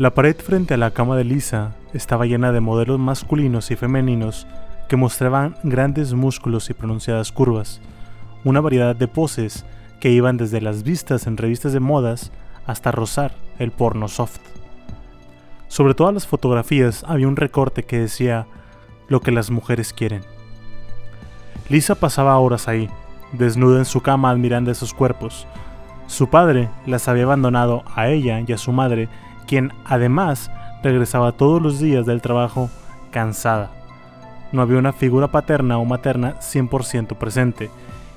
La pared frente a la cama de Lisa estaba llena de modelos masculinos y femeninos que mostraban grandes músculos y pronunciadas curvas, una variedad de poses que iban desde las vistas en revistas de modas hasta rozar el porno soft. Sobre todas las fotografías había un recorte que decía lo que las mujeres quieren. Lisa pasaba horas ahí, desnuda en su cama admirando esos cuerpos. Su padre las había abandonado a ella y a su madre quien además regresaba todos los días del trabajo cansada. No había una figura paterna o materna 100% presente,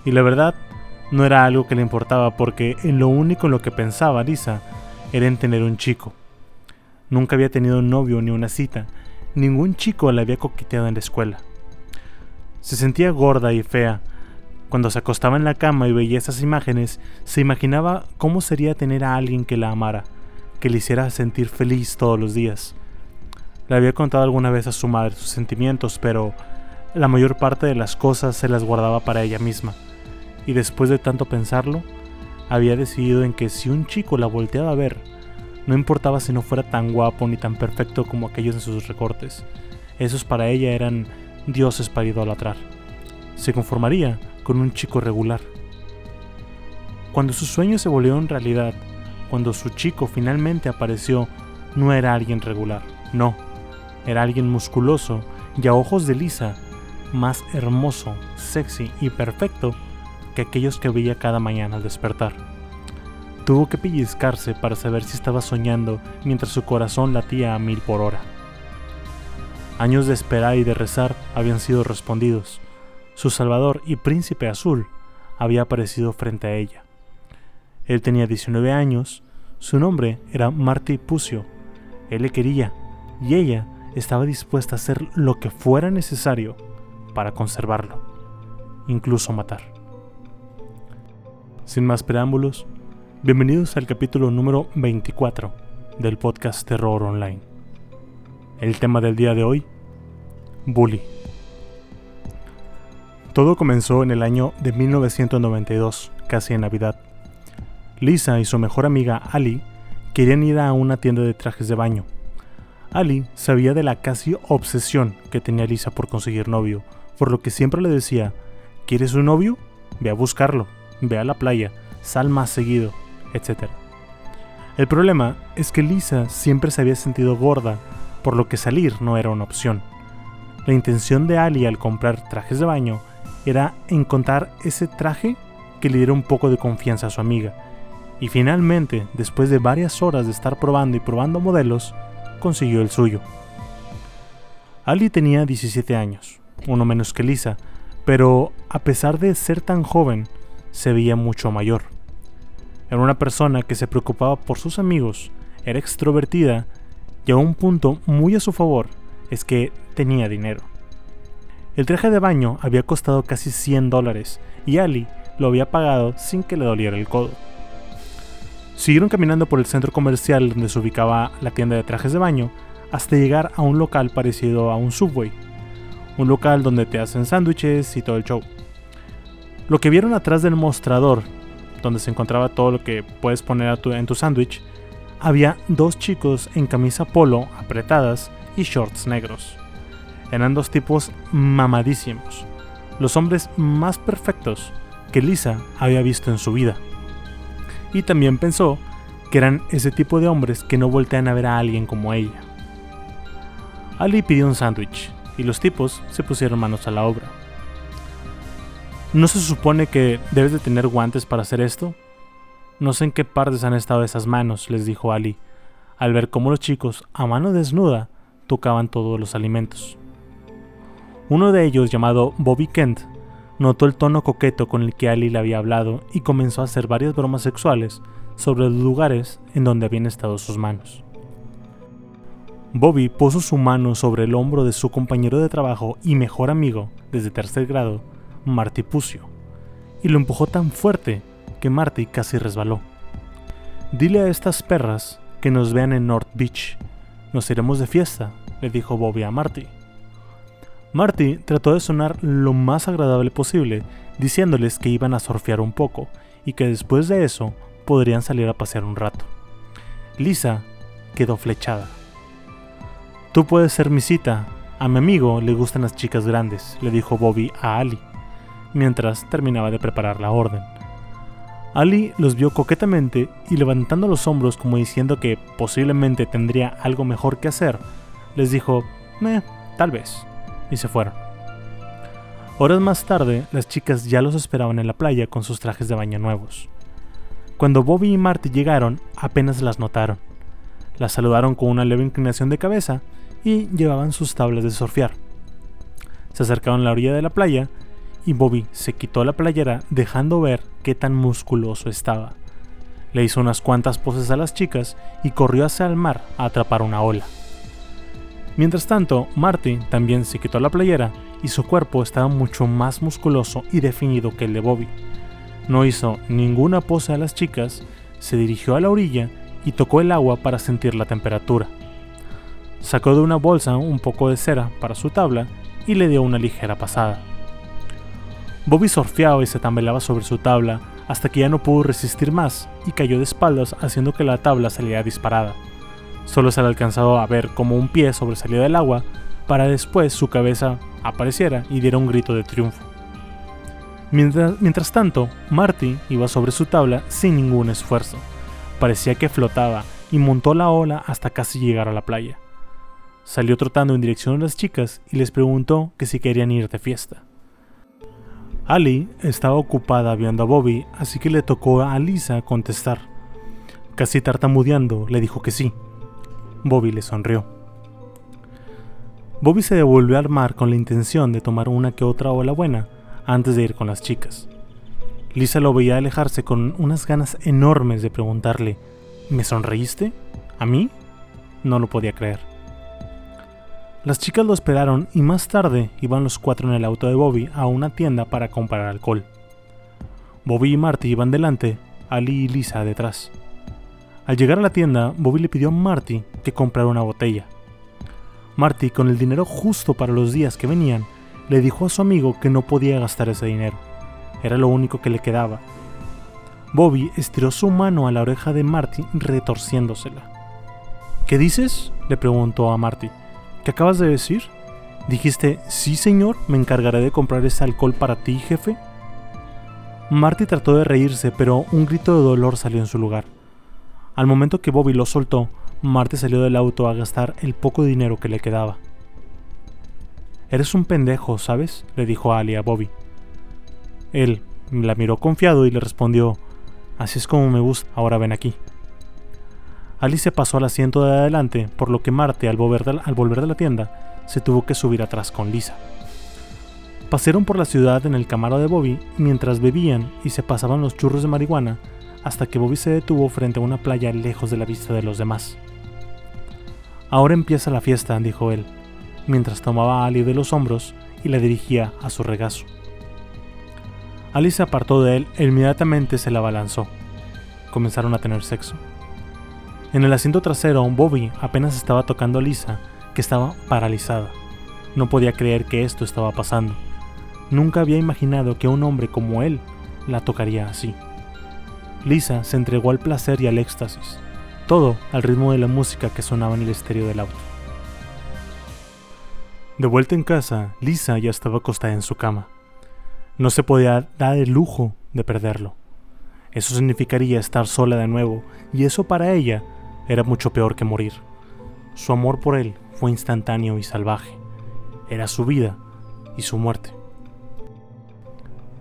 y la verdad no era algo que le importaba porque en lo único en lo que pensaba Lisa era en tener un chico. Nunca había tenido un novio ni una cita, ningún chico la había coqueteado en la escuela. Se sentía gorda y fea. Cuando se acostaba en la cama y veía esas imágenes, se imaginaba cómo sería tener a alguien que la amara, que le hiciera sentir feliz todos los días. Le había contado alguna vez a su madre sus sentimientos, pero la mayor parte de las cosas se las guardaba para ella misma. Y después de tanto pensarlo, había decidido en que si un chico la volteaba a ver, no importaba si no fuera tan guapo ni tan perfecto como aquellos en sus recortes. Esos para ella eran dioses para idolatrar. Se conformaría con un chico regular. Cuando sus sueños se volvieron realidad, cuando su chico finalmente apareció, no era alguien regular, no, era alguien musculoso y a ojos de Lisa, más hermoso, sexy y perfecto que aquellos que veía cada mañana al despertar. Tuvo que pellizcarse para saber si estaba soñando mientras su corazón latía a mil por hora. Años de esperar y de rezar habían sido respondidos. Su Salvador y Príncipe Azul había aparecido frente a ella. Él tenía 19 años, su nombre era Marty Pucio. Él le quería y ella estaba dispuesta a hacer lo que fuera necesario para conservarlo, incluso matar. Sin más preámbulos, bienvenidos al capítulo número 24 del podcast Terror Online. El tema del día de hoy, Bully. Todo comenzó en el año de 1992, casi en Navidad. Lisa y su mejor amiga Ali querían ir a una tienda de trajes de baño. Ali sabía de la casi obsesión que tenía Lisa por conseguir novio, por lo que siempre le decía, ¿quieres un novio? Ve a buscarlo, ve a la playa, sal más seguido, etc. El problema es que Lisa siempre se había sentido gorda, por lo que salir no era una opción. La intención de Ali al comprar trajes de baño era encontrar ese traje que le diera un poco de confianza a su amiga, y finalmente, después de varias horas de estar probando y probando modelos, consiguió el suyo. Ali tenía 17 años, uno menos que Lisa, pero a pesar de ser tan joven, se veía mucho mayor. Era una persona que se preocupaba por sus amigos, era extrovertida y a un punto muy a su favor es que tenía dinero. El traje de baño había costado casi 100 dólares y Ali lo había pagado sin que le doliera el codo. Siguieron caminando por el centro comercial donde se ubicaba la tienda de trajes de baño hasta llegar a un local parecido a un Subway, un local donde te hacen sándwiches y todo el show. Lo que vieron atrás del mostrador, donde se encontraba todo lo que puedes poner en tu sándwich, había dos chicos en camisa polo apretadas y shorts negros. Eran dos tipos mamadísimos, los hombres más perfectos que Lisa había visto en su vida y también pensó que eran ese tipo de hombres que no voltean a ver a alguien como ella. Ali pidió un sándwich y los tipos se pusieron manos a la obra. ¿No se supone que debes de tener guantes para hacer esto? No sé en qué partes han estado esas manos, les dijo Ali, al ver cómo los chicos, a mano desnuda, tocaban todos los alimentos. Uno de ellos, llamado Bobby Kent, Notó el tono coqueto con el que Ali le había hablado y comenzó a hacer varias bromas sexuales sobre los lugares en donde habían estado sus manos. Bobby puso su mano sobre el hombro de su compañero de trabajo y mejor amigo desde tercer grado, Marty Pucio, y lo empujó tan fuerte que Marty casi resbaló. Dile a estas perras que nos vean en North Beach. Nos iremos de fiesta, le dijo Bobby a Marty. Marty trató de sonar lo más agradable posible, diciéndoles que iban a surfear un poco y que después de eso podrían salir a pasear un rato. Lisa quedó flechada. Tú puedes ser mi cita. A mi amigo le gustan las chicas grandes, le dijo Bobby a Ali, mientras terminaba de preparar la orden. Ali los vio coquetamente y levantando los hombros como diciendo que posiblemente tendría algo mejor que hacer, les dijo, eh, tal vez, y se fueron. Horas más tarde, las chicas ya los esperaban en la playa con sus trajes de baño nuevos. Cuando Bobby y Marty llegaron, apenas las notaron. Las saludaron con una leve inclinación de cabeza y llevaban sus tablas de surfear. Se acercaron a la orilla de la playa y Bobby se quitó la playera dejando ver qué tan musculoso estaba. Le hizo unas cuantas poses a las chicas y corrió hacia el mar a atrapar una ola. Mientras tanto, Marty también se quitó la playera y su cuerpo estaba mucho más musculoso y definido que el de Bobby. No hizo ninguna pose a las chicas, se dirigió a la orilla y tocó el agua para sentir la temperatura. Sacó de una bolsa un poco de cera para su tabla y le dio una ligera pasada. Bobby surfeaba y se tambaleaba sobre su tabla hasta que ya no pudo resistir más y cayó de espaldas haciendo que la tabla saliera disparada. Solo se le alcanzado a ver como un pie sobresalía del agua para después su cabeza apareciera y diera un grito de triunfo. Mientras, mientras tanto, Marty iba sobre su tabla sin ningún esfuerzo. Parecía que flotaba y montó la ola hasta casi llegar a la playa. Salió trotando en dirección a las chicas y les preguntó que si querían ir de fiesta. Ali estaba ocupada viendo a Bobby, así que le tocó a Lisa contestar. Casi tartamudeando, le dijo que sí. Bobby le sonrió. Bobby se devolvió al mar con la intención de tomar una que otra ola buena antes de ir con las chicas. Lisa lo veía alejarse con unas ganas enormes de preguntarle, ¿me sonreíste? ¿A mí? No lo podía creer. Las chicas lo esperaron y más tarde iban los cuatro en el auto de Bobby a una tienda para comprar alcohol. Bobby y Marty iban delante, Ali y Lisa detrás. Al llegar a la tienda, Bobby le pidió a Marty que comprara una botella. Marty, con el dinero justo para los días que venían, le dijo a su amigo que no podía gastar ese dinero. Era lo único que le quedaba. Bobby estiró su mano a la oreja de Marty retorciéndosela. ¿Qué dices? le preguntó a Marty. ¿Qué acabas de decir? Dijiste, sí señor, me encargaré de comprar ese alcohol para ti, jefe. Marty trató de reírse, pero un grito de dolor salió en su lugar. Al momento que Bobby lo soltó, Marty salió del auto a gastar el poco dinero que le quedaba. Eres un pendejo, ¿sabes? le dijo Ali a Bobby. Él la miró confiado y le respondió, Así es como me gusta, ahora ven aquí. Alice pasó al asiento de adelante, por lo que Marte, al volver, de, al volver de la tienda, se tuvo que subir atrás con Lisa. Pasaron por la ciudad en el camaro de Bobby mientras bebían y se pasaban los churros de marihuana hasta que Bobby se detuvo frente a una playa lejos de la vista de los demás. Ahora empieza la fiesta, dijo él, mientras tomaba a Ali de los hombros y la dirigía a su regazo. Ali se apartó de él e inmediatamente se la abalanzó. Comenzaron a tener sexo. En el asiento trasero, Bobby apenas estaba tocando a Lisa, que estaba paralizada. No podía creer que esto estaba pasando. Nunca había imaginado que un hombre como él la tocaría así. Lisa se entregó al placer y al éxtasis, todo al ritmo de la música que sonaba en el estéreo del auto. De vuelta en casa, Lisa ya estaba acostada en su cama. No se podía dar el lujo de perderlo. Eso significaría estar sola de nuevo, y eso para ella era mucho peor que morir. Su amor por él fue instantáneo y salvaje. Era su vida y su muerte.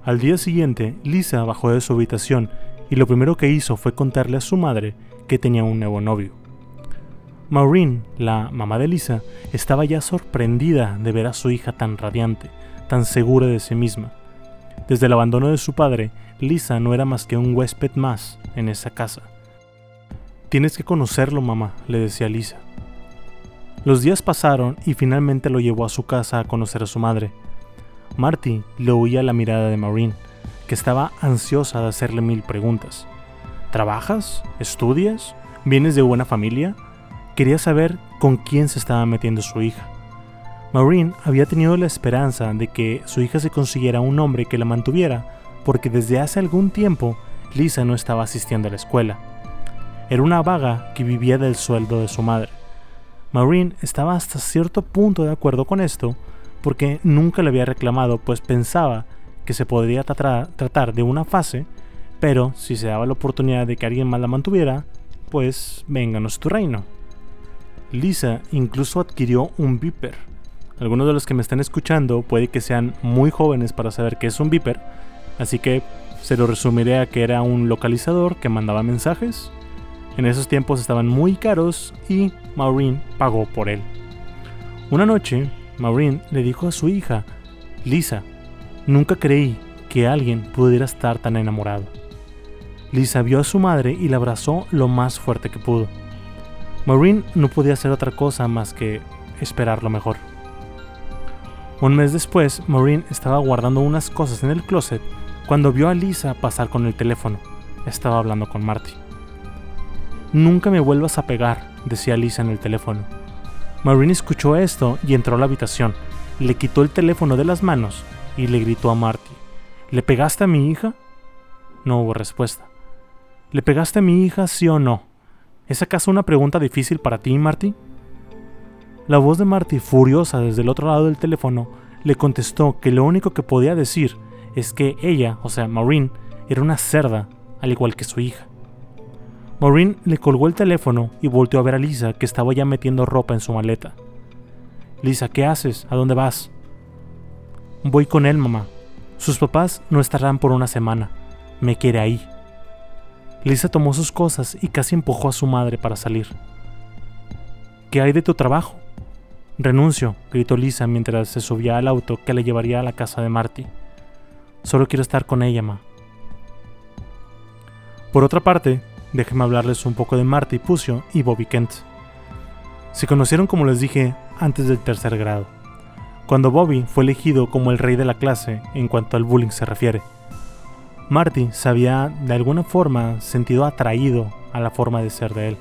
Al día siguiente, Lisa bajó de su habitación y lo primero que hizo fue contarle a su madre que tenía un nuevo novio. Maureen, la mamá de Lisa, estaba ya sorprendida de ver a su hija tan radiante, tan segura de sí misma. Desde el abandono de su padre, Lisa no era más que un huésped más en esa casa. Tienes que conocerlo, mamá, le decía Lisa. Los días pasaron y finalmente lo llevó a su casa a conocer a su madre. Marty le oía la mirada de Maureen, estaba ansiosa de hacerle mil preguntas. ¿Trabajas? ¿Estudias? ¿Vienes de buena familia? Quería saber con quién se estaba metiendo su hija. Maureen había tenido la esperanza de que su hija se consiguiera un hombre que la mantuviera, porque desde hace algún tiempo Lisa no estaba asistiendo a la escuela. Era una vaga que vivía del sueldo de su madre. Maureen estaba hasta cierto punto de acuerdo con esto, porque nunca le había reclamado, pues pensaba que se podría tratar de una fase, pero si se daba la oportunidad de que alguien más la mantuviera, pues vénganos tu reino. Lisa incluso adquirió un Viper. Algunos de los que me están escuchando puede que sean muy jóvenes para saber qué es un Viper, así que se lo resumiré a que era un localizador que mandaba mensajes. En esos tiempos estaban muy caros y Maureen pagó por él. Una noche, Maureen le dijo a su hija, Lisa, nunca creí que alguien pudiera estar tan enamorado. Lisa vio a su madre y la abrazó lo más fuerte que pudo. Maureen no podía hacer otra cosa más que esperar lo mejor. Un mes después, Maureen estaba guardando unas cosas en el closet cuando vio a Lisa pasar con el teléfono. Estaba hablando con Marty. Nunca me vuelvas a pegar, decía Lisa en el teléfono. Maureen escuchó esto y entró a la habitación. Le quitó el teléfono de las manos y le gritó a Marty. ¿Le pegaste a mi hija? No hubo respuesta. ¿Le pegaste a mi hija, sí o no? ¿Es acaso una pregunta difícil para ti, Marty? La voz de Marty, furiosa desde el otro lado del teléfono, le contestó que lo único que podía decir es que ella, o sea, Maureen, era una cerda, al igual que su hija. Maureen le colgó el teléfono y volteó a ver a Lisa, que estaba ya metiendo ropa en su maleta. Lisa, ¿qué haces? ¿A dónde vas? Voy con él, mamá. Sus papás no estarán por una semana. Me quiere ahí. Lisa tomó sus cosas y casi empujó a su madre para salir. ¿Qué hay de tu trabajo? Renuncio, gritó Lisa mientras se subía al auto que le llevaría a la casa de Marty. Solo quiero estar con ella, ma. Por otra parte, déjenme hablarles un poco de Marty Pucio y Bobby Kent. Se conocieron, como les dije, antes del tercer grado, cuando Bobby fue elegido como el rey de la clase en cuanto al bullying se refiere. Marty se había de alguna forma sentido atraído a la forma de ser de él.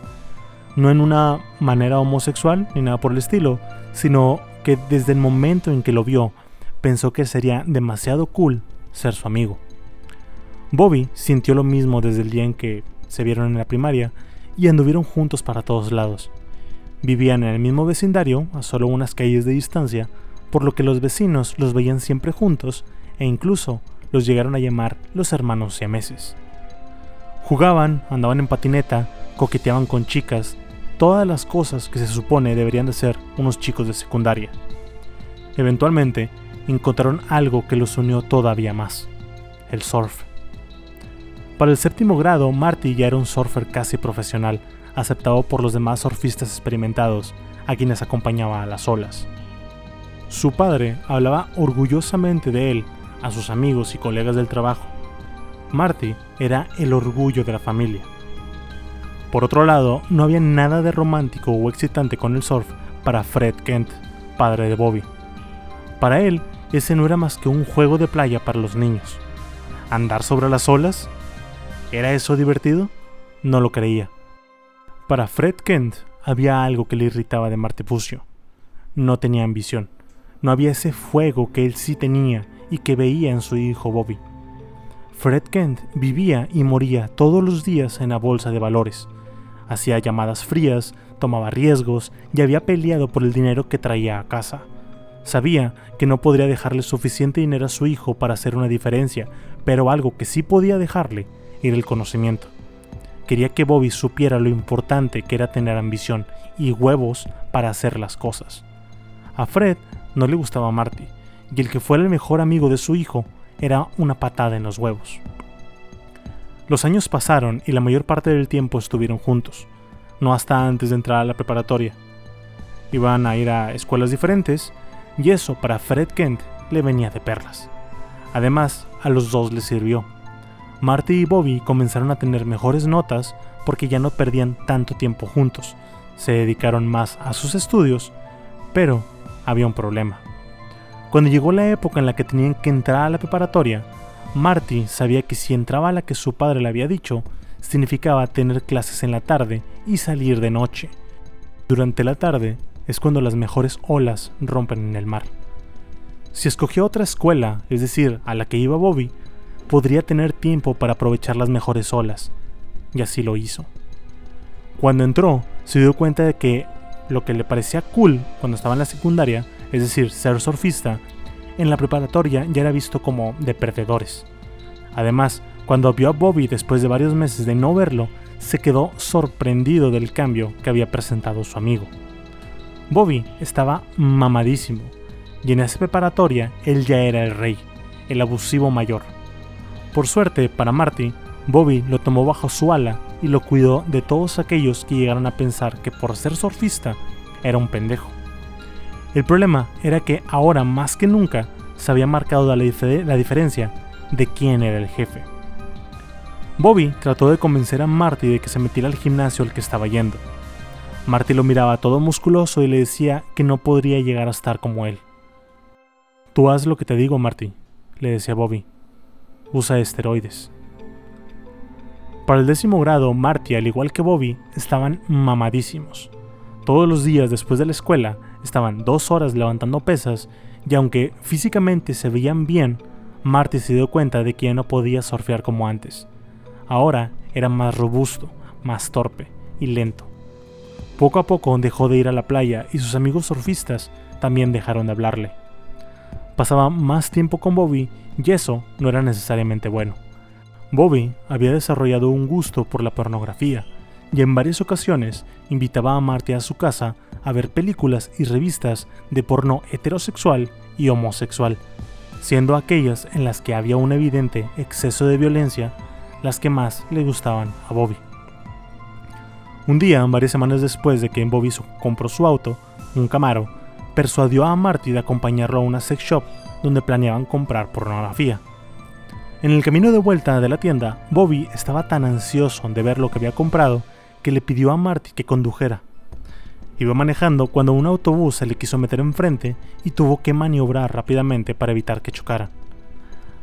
No en una manera homosexual ni nada por el estilo, sino que desde el momento en que lo vio, pensó que sería demasiado cool ser su amigo. Bobby sintió lo mismo desde el día en que se vieron en la primaria y anduvieron juntos para todos lados. Vivían en el mismo vecindario, a solo unas calles de distancia, por lo que los vecinos los veían siempre juntos e incluso los llegaron a llamar los hermanos siameses. Jugaban, andaban en patineta, coqueteaban con chicas, todas las cosas que se supone deberían de ser unos chicos de secundaria. Eventualmente, encontraron algo que los unió todavía más, el surf. Para el séptimo grado, Marty ya era un surfer casi profesional, aceptado por los demás surfistas experimentados, a quienes acompañaba a las olas. Su padre hablaba orgullosamente de él a sus amigos y colegas del trabajo. Marty era el orgullo de la familia. Por otro lado, no había nada de romántico o excitante con el surf para Fred Kent, padre de Bobby. Para él, ese no era más que un juego de playa para los niños. ¿Andar sobre las olas? ¿Era eso divertido? No lo creía. Para Fred Kent había algo que le irritaba de Marty Pucio. No tenía ambición. No había ese fuego que él sí tenía y que veía en su hijo Bobby. Fred Kent vivía y moría todos los días en la bolsa de valores. Hacía llamadas frías, tomaba riesgos y había peleado por el dinero que traía a casa. Sabía que no podría dejarle suficiente dinero a su hijo para hacer una diferencia, pero algo que sí podía dejarle era el conocimiento. Quería que Bobby supiera lo importante que era tener ambición y huevos para hacer las cosas. A Fred no le gustaba Marty, y el que fuera el mejor amigo de su hijo era una patada en los huevos. Los años pasaron y la mayor parte del tiempo estuvieron juntos, no hasta antes de entrar a la preparatoria. Iban a ir a escuelas diferentes y eso para Fred Kent le venía de perlas. Además, a los dos les sirvió. Marty y Bobby comenzaron a tener mejores notas porque ya no perdían tanto tiempo juntos, se dedicaron más a sus estudios, pero había un problema. Cuando llegó la época en la que tenían que entrar a la preparatoria, Marty sabía que si entraba a la que su padre le había dicho, significaba tener clases en la tarde y salir de noche. Durante la tarde es cuando las mejores olas rompen en el mar. Si escogió otra escuela, es decir, a la que iba Bobby, podría tener tiempo para aprovechar las mejores olas, y así lo hizo. Cuando entró, se dio cuenta de que lo que le parecía cool cuando estaba en la secundaria, es decir, ser surfista, en la preparatoria ya era visto como de perdedores. Además, cuando vio a Bobby después de varios meses de no verlo, se quedó sorprendido del cambio que había presentado su amigo. Bobby estaba mamadísimo, y en esa preparatoria él ya era el rey, el abusivo mayor. Por suerte para Marty, Bobby lo tomó bajo su ala y lo cuidó de todos aquellos que llegaron a pensar que por ser surfista era un pendejo. El problema era que ahora más que nunca se había marcado la, diferencia de quién era el jefe. Bobby trató de convencer a Marty de que se metiera al gimnasio al que estaba yendo. Marty lo miraba todo musculoso y le decía que no podría llegar a estar como él. Tú haz lo que te digo, Marty, le decía Bobby. Usa esteroides. Para el décimo grado, Marty, al igual que Bobby, estaban mamadísimos. Todos los días después de la escuela estaban dos horas levantando pesas y aunque físicamente se veían bien, Marty se dio cuenta de que ya no podía surfear como antes. Ahora era más robusto, más torpe y lento. Poco a poco dejó de ir a la playa y sus amigos surfistas también dejaron de hablarle. Pasaba más tiempo con Bobby y eso no era necesariamente bueno. Bobby había desarrollado un gusto por la pornografía y en varias ocasiones invitaba a Marty a su casa a ver películas y revistas de porno heterosexual y homosexual, siendo aquellas en las que había un evidente exceso de violencia las que más le gustaban a Bobby. Un día, varias semanas después de que Bobby compró su auto, un Camaro, persuadió a Marty de acompañarlo a una sex shop donde planeaban comprar pornografía. En el camino de vuelta de la tienda, Bobby estaba tan ansioso de ver lo que había comprado que le pidió a Marty que condujera. Iba manejando cuando un autobús se le quiso meter enfrente y tuvo que maniobrar rápidamente para evitar que chocara.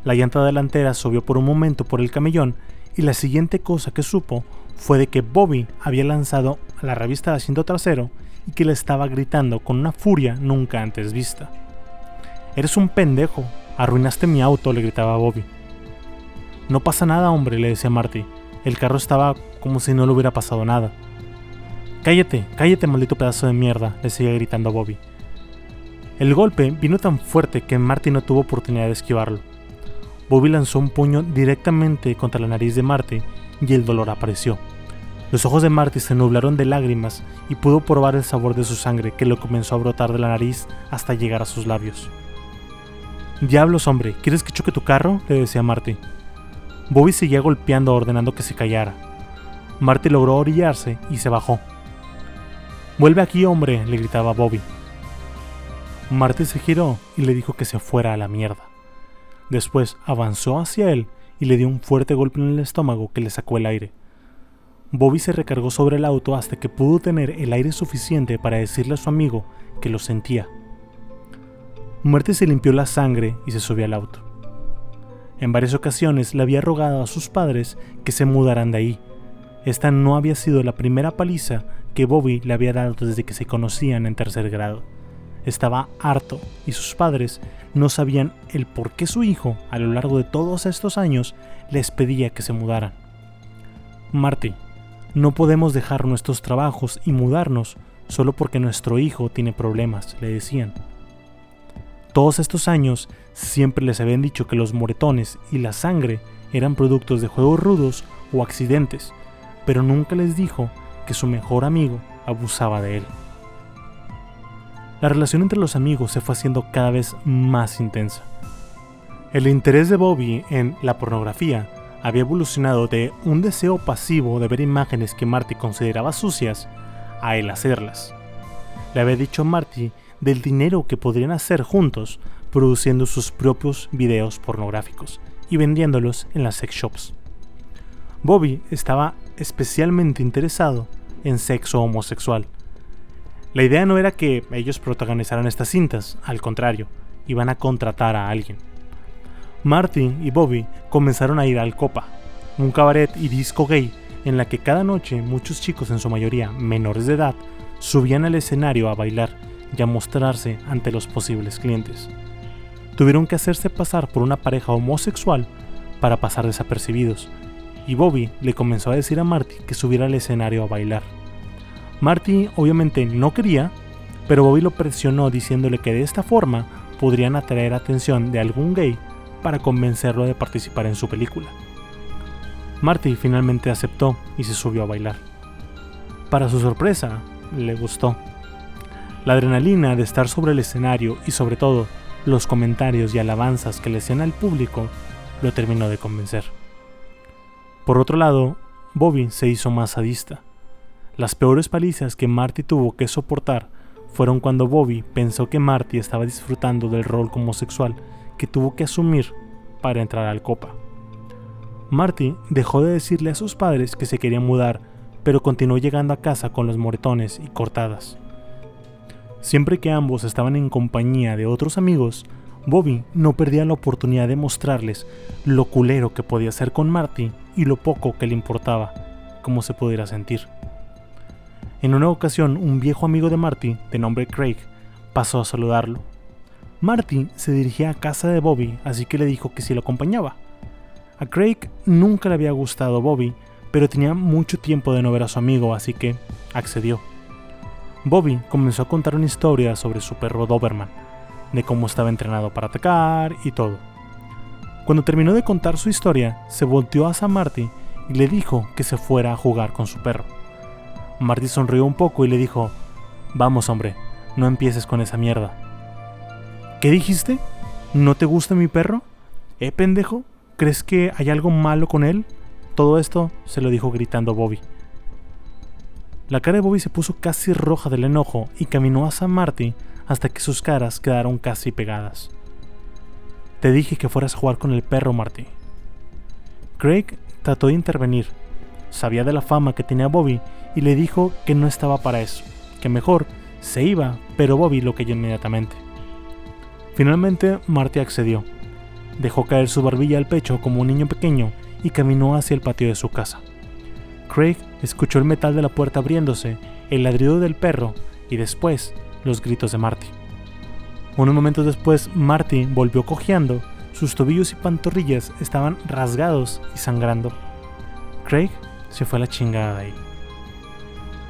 La llanta delantera subió por un momento por el camellón y la siguiente cosa que supo fue de que Bobby había lanzado la revista de asiento trasero y que le estaba gritando con una furia nunca antes vista. Eres un pendejo, arruinaste mi auto, le gritaba Bobby. No pasa nada, hombre, le decía Marty. El carro estaba como si no le hubiera pasado nada. Cállate, cállate, maldito pedazo de mierda, le seguía gritando Bobby. El golpe vino tan fuerte que Marty no tuvo oportunidad de esquivarlo. Bobby lanzó un puño directamente contra la nariz de Marty y el dolor apareció. Los ojos de Marty se nublaron de lágrimas y pudo probar el sabor de su sangre que le comenzó a brotar de la nariz hasta llegar a sus labios. Diablos, hombre, ¿quieres que choque tu carro? le decía Marty. Bobby seguía golpeando ordenando que se callara. Marty logró orillarse y se bajó. Vuelve aquí, hombre, le gritaba Bobby. Marty se giró y le dijo que se fuera a la mierda. Después avanzó hacia él y le dio un fuerte golpe en el estómago que le sacó el aire. Bobby se recargó sobre el auto hasta que pudo tener el aire suficiente para decirle a su amigo que lo sentía. Muerte se limpió la sangre y se subió al auto. En varias ocasiones le había rogado a sus padres que se mudaran de ahí. Esta no había sido la primera paliza que Bobby le había dado desde que se conocían en tercer grado. Estaba harto y sus padres no sabían el por qué su hijo, a lo largo de todos estos años, les pedía que se mudaran. Marty, no podemos dejar nuestros trabajos y mudarnos solo porque nuestro hijo tiene problemas, le decían. Todos estos años siempre les habían dicho que los moretones y la sangre eran productos de juegos rudos o accidentes, pero nunca les dijo que su mejor amigo abusaba de él. La relación entre los amigos se fue haciendo cada vez más intensa. El interés de Bobby en la pornografía había evolucionado de un deseo pasivo de ver imágenes que Marty consideraba sucias a él hacerlas. Le había dicho a Marty del dinero que podrían hacer juntos produciendo sus propios videos pornográficos y vendiéndolos en las sex shops. Bobby estaba especialmente interesado en sexo homosexual, La idea no era que ellos protagonizaran estas cintas, al contrario, iban a contratar a alguien. Marty y Bobby comenzaron a ir al Copa, un cabaret y disco gay en la que cada noche muchos chicos, en su mayoría menores de edad, subían al escenario a bailar y a mostrarse ante los posibles clientes. Tuvieron que hacerse pasar por una pareja homosexual para pasar desapercibidos, y Bobby le comenzó a decir a Marty que subiera al escenario a bailar. Marty obviamente no quería, pero Bobby lo presionó diciéndole que de esta forma podrían atraer atención de algún gay para convencerlo de participar en su película. Marty finalmente aceptó y se subió a bailar. Para su sorpresa, le gustó. La adrenalina de estar sobre el escenario y sobre todo los comentarios y alabanzas que le hacían al público lo terminó de convencer. Por otro lado, Bobby se hizo más sadista. Las peores palizas que Marty tuvo que soportar fueron cuando Bobby pensó que Marty estaba disfrutando del rol como sexual que tuvo que asumir para entrar al Copa. Marty dejó de decirle a sus padres que se quería mudar, pero continuó llegando a casa con los moretones y cortadas. Siempre que ambos estaban en compañía de otros amigos, Bobby no perdía la oportunidad de mostrarles lo culero que podía ser con Marty y lo poco que le importaba, cómo se pudiera sentir. En una ocasión, un viejo amigo de Marty, de nombre Craig, pasó a saludarlo. Marty se dirigía a casa de Bobby, así que le dijo que si lo acompañaba. A Craig nunca le había gustado Bobby, pero tenía mucho tiempo de no ver a su amigo, así que accedió. Bobby comenzó a contar una historia sobre su perro Doberman, de cómo estaba entrenado para atacar y todo. Cuando terminó de contar su historia, se volteó hacia Marty y le dijo que se fuera a jugar con su perro. Marty sonrió un poco y le dijo, Vamos hombre, no empieces con esa mierda. ¿Qué dijiste? ¿No te gusta mi perro? ¿Eh, pendejo? ¿Crees que hay algo malo con él? Todo esto se lo dijo gritando Bobby. La cara de Bobby se puso casi roja del enojo y caminó hacia Marty hasta que sus caras quedaron casi pegadas. Te dije que fueras a jugar con el perro, Marty. Craig trató de intervenir. Sabía de la fama que tenía Bobby y le dijo que no estaba para eso, que mejor se iba, pero Bobby lo cayó inmediatamente. Finalmente, Marty accedió Dejó caer su barbilla al pecho como un niño pequeño y caminó hacia el patio de su casa. Craig escuchó el metal de la puerta abriéndose, el ladrido del perro y después los gritos de Marty. Unos momentos después, Marty volvió cojeando, sus tobillos y pantorrillas estaban rasgados y sangrando. Craig se fue a la chingada de ahí.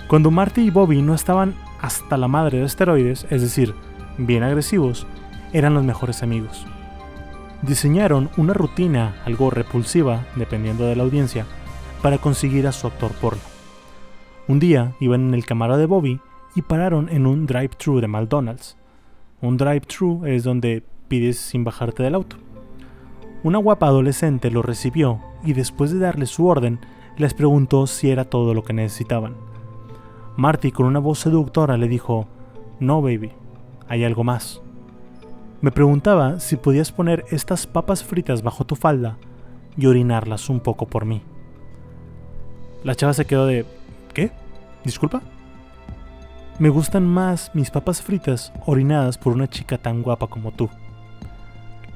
Cuando Marty y Bobby no estaban hasta la madre de esteroides, es decir, bien agresivos, eran los mejores amigos diseñaron una rutina algo repulsiva, dependiendo de la audiencia, para conseguir a su actor porno. Un día iban en el cámara de Bobby y pararon en un drive-thru de McDonald's. Un drive-thru es donde pides sin bajarte del auto. Una guapa adolescente lo recibió y después de darle su orden, les preguntó si era todo lo que necesitaban. Marty con una voz seductora le dijo, No, baby, hay algo más. Me preguntaba si podías poner estas papas fritas bajo tu falda y orinarlas un poco por mí. La chava se quedó de... ¿Qué? ¿Disculpa? Me gustan más mis papas fritas orinadas por una chica tan guapa como tú.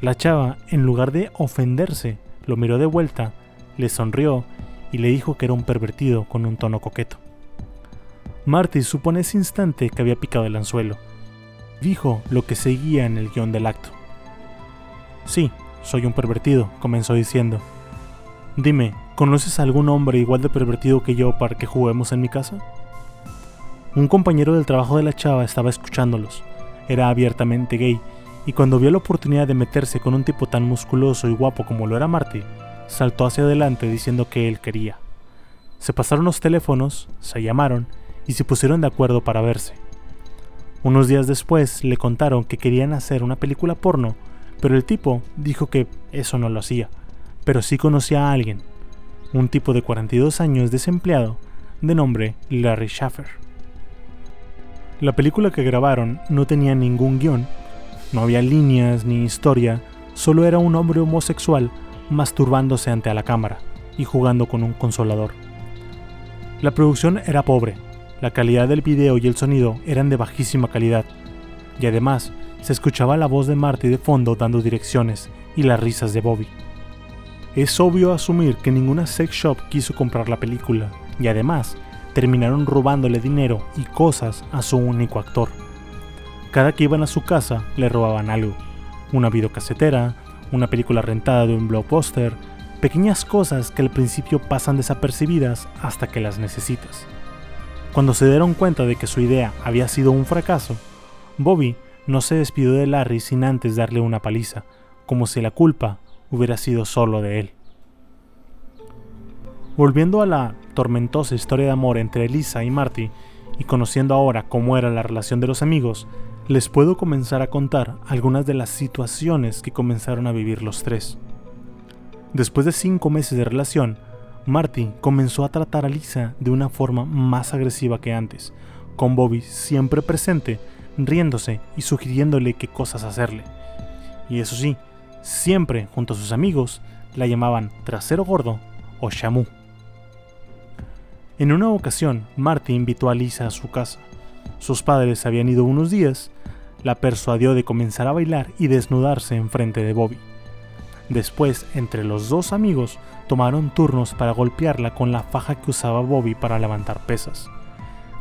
La chava, en lugar de ofenderse, lo miró de vuelta, le sonrió y le dijo que era un pervertido con un tono coqueto. Marty supo en ese instante que había picado el anzuelo dijo lo que seguía en el guion del acto. Sí, soy un pervertido, comenzó diciendo. Dime, ¿conoces a algún hombre igual de pervertido que yo para que juguemos en mi casa? Un compañero del trabajo de la chava estaba escuchándolos. Era abiertamente gay, y cuando vio la oportunidad de meterse con un tipo tan musculoso y guapo como lo era Marty, saltó hacia adelante diciendo que él quería. Se pasaron los teléfonos, se llamaron y se pusieron de acuerdo para verse. Unos días después le contaron que querían hacer una película porno, pero el tipo dijo que eso no lo hacía, pero sí conocía a alguien, un tipo de 42 años desempleado, de nombre Larry Schaffer. La película que grabaron no tenía ningún guion, no había líneas ni historia, solo era un hombre homosexual masturbándose ante la cámara y jugando con un consolador. La producción era pobre, La calidad del video y el sonido eran de bajísima calidad, y además se escuchaba la voz de Marty de fondo dando direcciones y las risas de Bobby. Es obvio asumir que ninguna sex shop quiso comprar la película, y además terminaron robándole dinero y cosas a su único actor. Cada que iban a su casa le robaban algo, una videocasetera, una película rentada de un blockbuster, pequeñas cosas que al principio pasan desapercibidas hasta que las necesitas. Cuando se dieron cuenta de que su idea había sido un fracaso, Bobby no se despidió de Larry sin antes darle una paliza, como si la culpa hubiera sido solo de él. Volviendo a la tormentosa historia de amor entre Elisa y Marty, y conociendo ahora cómo era la relación de los amigos, les puedo comenzar a contar algunas de las situaciones que comenzaron a vivir los tres. Después de cinco meses de relación, Marty comenzó a tratar a Lisa de una forma más agresiva que antes, con Bobby siempre presente, riéndose y sugiriéndole qué cosas hacerle. Y eso sí, siempre junto a sus amigos la llamaban trasero gordo o Shamu. En una ocasión, Marty invitó a Lisa a su casa. Sus padres habían ido unos días, la persuadió de comenzar a bailar y desnudarse en frente de Bobby. Después, entre los dos amigos, tomaron turnos para golpearla con la faja que usaba Bobby para levantar pesas.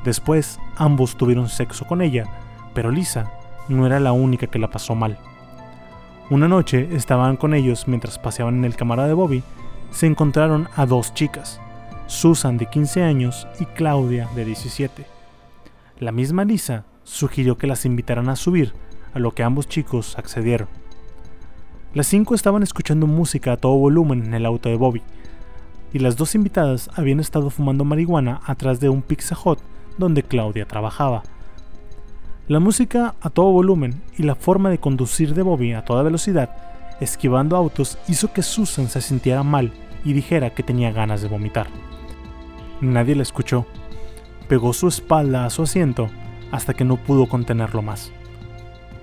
Después, ambos tuvieron sexo con ella, pero Lisa no era la única que la pasó mal. Una noche estaban con ellos mientras paseaban en el cámara de Bobby, se encontraron a dos chicas, Susan de 15 años y Claudia de 17. La misma Lisa sugirió que las invitaran a subir, a lo que ambos chicos accedieron. Las cinco estaban escuchando música a todo volumen en el auto de Bobby, y las dos invitadas habían estado fumando marihuana atrás de un Pizza Hut donde Claudia trabajaba. La música a todo volumen y la forma de conducir de Bobby a toda velocidad, esquivando autos, hizo que Susan se sintiera mal y dijera que tenía ganas de vomitar. Nadie la escuchó. Pegó su espalda a su asiento hasta que no pudo contenerlo más.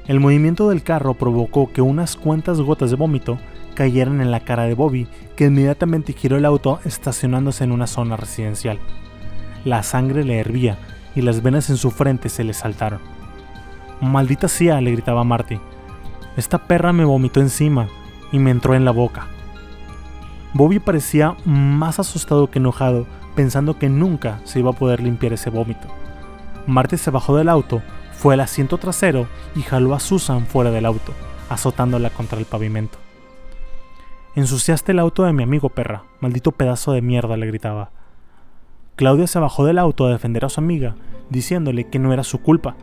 El movimiento del carro provocó que unas cuantas gotas de vómito cayeran en la cara de Bobby, que inmediatamente giró el auto estacionándose en una zona residencial. La sangre le hervía y las venas en su frente se le saltaron. Maldita sea, le gritaba Marty. Esta perra me vomitó encima y me entró en la boca. Bobby parecía más asustado que enojado pensando que nunca se iba a poder limpiar ese vómito. Marty se bajó del auto, fue al asiento trasero y jaló a Susan fuera del auto, azotándola contra el pavimento. Ensuciaste el auto de mi amigo perra, maldito pedazo de mierda, le gritaba. Claudia se bajó del auto a defender a su amiga, diciéndole que no era su culpa.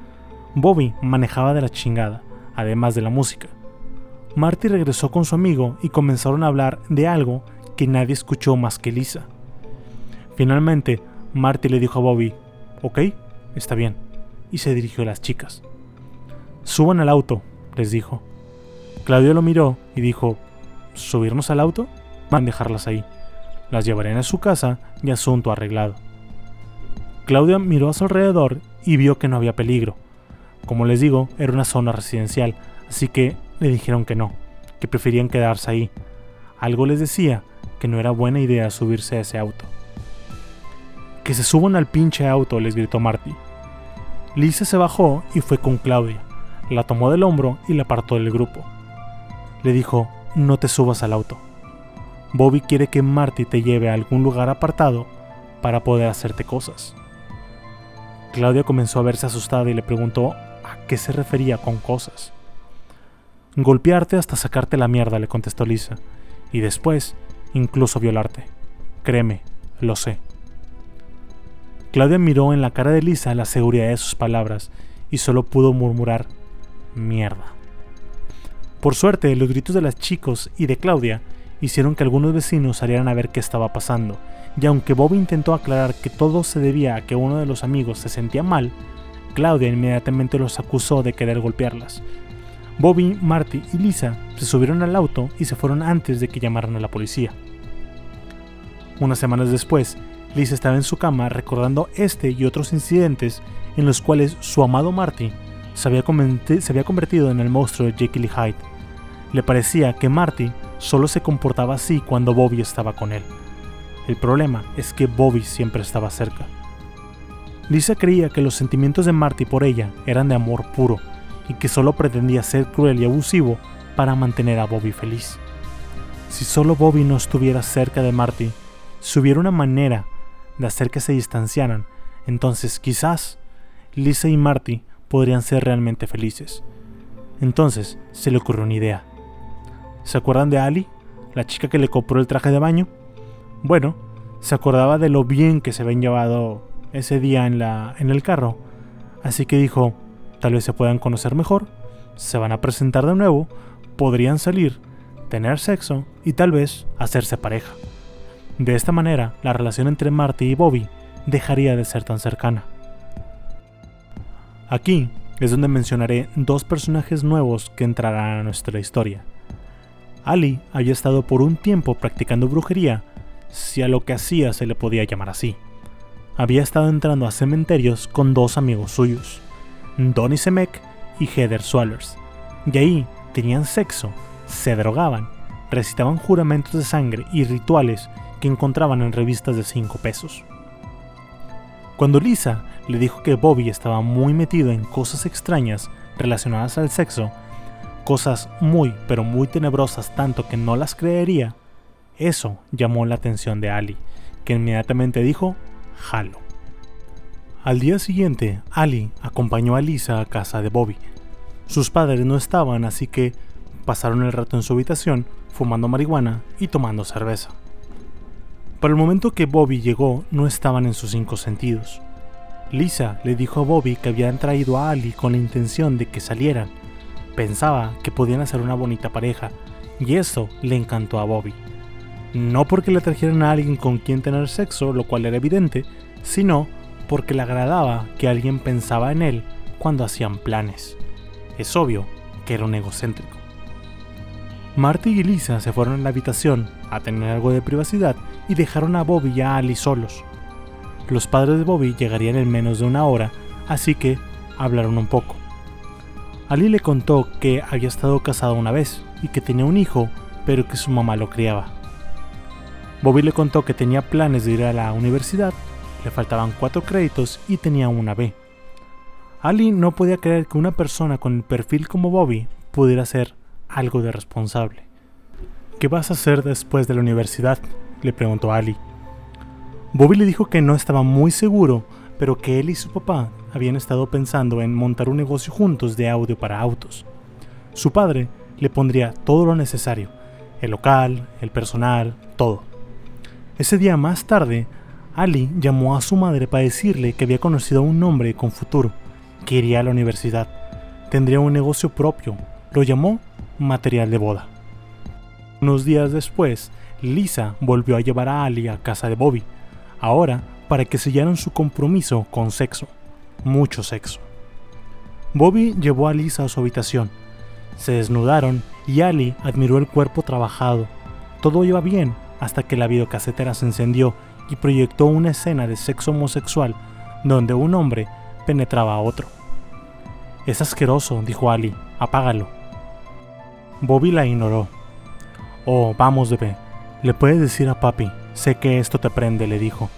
Bobby manejaba de la chingada, además de la música. Marty regresó con su amigo y comenzaron a hablar de algo que nadie escuchó más que Lisa. Finalmente, Marty le dijo a Bobby, ok, está bien, y se dirigió a las chicas. Suban al auto, les dijo. Claudio lo miró y dijo, ¿subirnos al auto? Van a dejarlas ahí. Las llevaré a su casa y asunto arreglado. Claudia miró a su alrededor y vio que no había peligro. Como les digo, era una zona residencial, así que le dijeron que no, que preferían quedarse ahí. Algo les decía que no era buena idea subirse a ese auto. Que se suban al pinche auto, les gritó Marty. Lisa se bajó y fue con Claudia. La tomó del hombro y la apartó del grupo. Le dijo, no te subas al auto. Bobby quiere que Marty te lleve a algún lugar apartado para poder hacerte cosas. Claudia comenzó a verse asustada y le preguntó a qué se refería con cosas. Golpearte hasta sacarte la mierda, le contestó Lisa, y después incluso violarte. Créeme, lo sé. Claudia miró en la cara de Lisa la seguridad de sus palabras y solo pudo murmurar mierda. Por suerte, los gritos de los chicos y de Claudia hicieron que algunos vecinos salieran a ver qué estaba pasando, y aunque Bobby intentó aclarar que todo se debía a que uno de los amigos se sentía mal, Claudia inmediatamente los acusó de querer golpearlas. Bobby, Marty y Lisa se subieron al auto y se fueron antes de que llamaran a la policía. Unas semanas después, Lisa estaba en su cama recordando este y otros incidentes en los cuales su amado Marty se había, se había convertido en el monstruo de Jekyll y Hyde. Le parecía que Marty solo se comportaba así cuando Bobby estaba con él. El problema es que Bobby siempre estaba cerca. Lisa creía que los sentimientos de Marty por ella eran de amor puro y que solo pretendía ser cruel y abusivo para mantener a Bobby feliz. Si solo Bobby no estuviera cerca de Marty, si hubiera una manera de hacer que se distanciaran, entonces quizás Lisa y Marty podrían ser realmente felices. Entonces se le ocurrió una idea. ¿Se acuerdan de Ali, la chica que le compró el traje de baño? Bueno, se acordaba de lo bien que se habían llevado ese día en, el carro, así que dijo, tal vez se puedan conocer mejor, se van a presentar de nuevo, podrían salir, tener sexo y tal vez hacerse pareja. De esta manera, la relación entre Marty y Bobby dejaría de ser tan cercana. Aquí es donde mencionaré dos personajes nuevos que entrarán a nuestra historia. Ali había estado por un tiempo practicando brujería, si a lo que hacía se le podía llamar así. Había estado entrando a cementerios con dos amigos suyos, Donny Semek y Heather Swallers, y ahí tenían sexo, se drogaban, recitaban juramentos de sangre y rituales que encontraban en revistas de 5 pesos. Cuando Lisa le dijo que Bobby estaba muy metido en cosas extrañas relacionadas al sexo, cosas muy pero muy tenebrosas tanto que no las creería, eso llamó la atención de Ali, que inmediatamente dijo, jalo. Al día siguiente, Ali acompañó a Lisa a casa de Bobby. Sus padres no estaban, así que pasaron el rato en su habitación fumando marihuana y tomando cerveza. Para el momento que Bobby llegó, no estaban en sus cinco sentidos. Lisa le dijo a Bobby que habían traído a Ali con la intención de que salieran. Pensaba que podían hacer una bonita pareja, y eso le encantó a Bobby. No porque le trajeran a alguien con quien tener sexo, lo cual era evidente, sino porque le agradaba que alguien pensaba en él cuando hacían planes. Es obvio que era un egocéntrico. Marty y Lisa se fueron a la habitación a tener algo de privacidad y dejaron a Bobby y a Ali solos. Los padres de Bobby llegarían en menos de una hora, así que hablaron un poco. Ali le contó que había estado casado una vez y que tenía un hijo, pero que su mamá lo criaba. Bobby le contó que tenía planes de ir a la universidad, le faltaban cuatro créditos y tenía una B. Ali no podía creer que una persona con el perfil como Bobby pudiera ser algo de responsable. ¿Qué vas a hacer después de la universidad? le preguntó Ali. Bobby le dijo que no estaba muy seguro, pero que él y su papá habían estado pensando en montar un negocio juntos de audio para autos. Su padre le pondría todo lo necesario, el local, el personal, todo. Ese día más tarde, Ali llamó a su madre para decirle que había conocido a un hombre con futuro, que iría a la universidad, tendría un negocio propio, lo llamó material de boda. Unos días después, Lisa volvió a llevar a Ali a casa de Bobby, ahora para que sellaran su compromiso con sexo, mucho sexo. Bobby llevó a Lisa a su habitación, se desnudaron y Ali admiró el cuerpo trabajado. Todo iba bien hasta que la videocasetera se encendió y proyectó una escena de sexo homosexual donde un hombre penetraba a otro. Es asqueroso, dijo Ali, apágalo. Bobby la ignoró. Oh, vamos, bebé. Le puedes decir a papi. Sé que esto te prende, le dijo.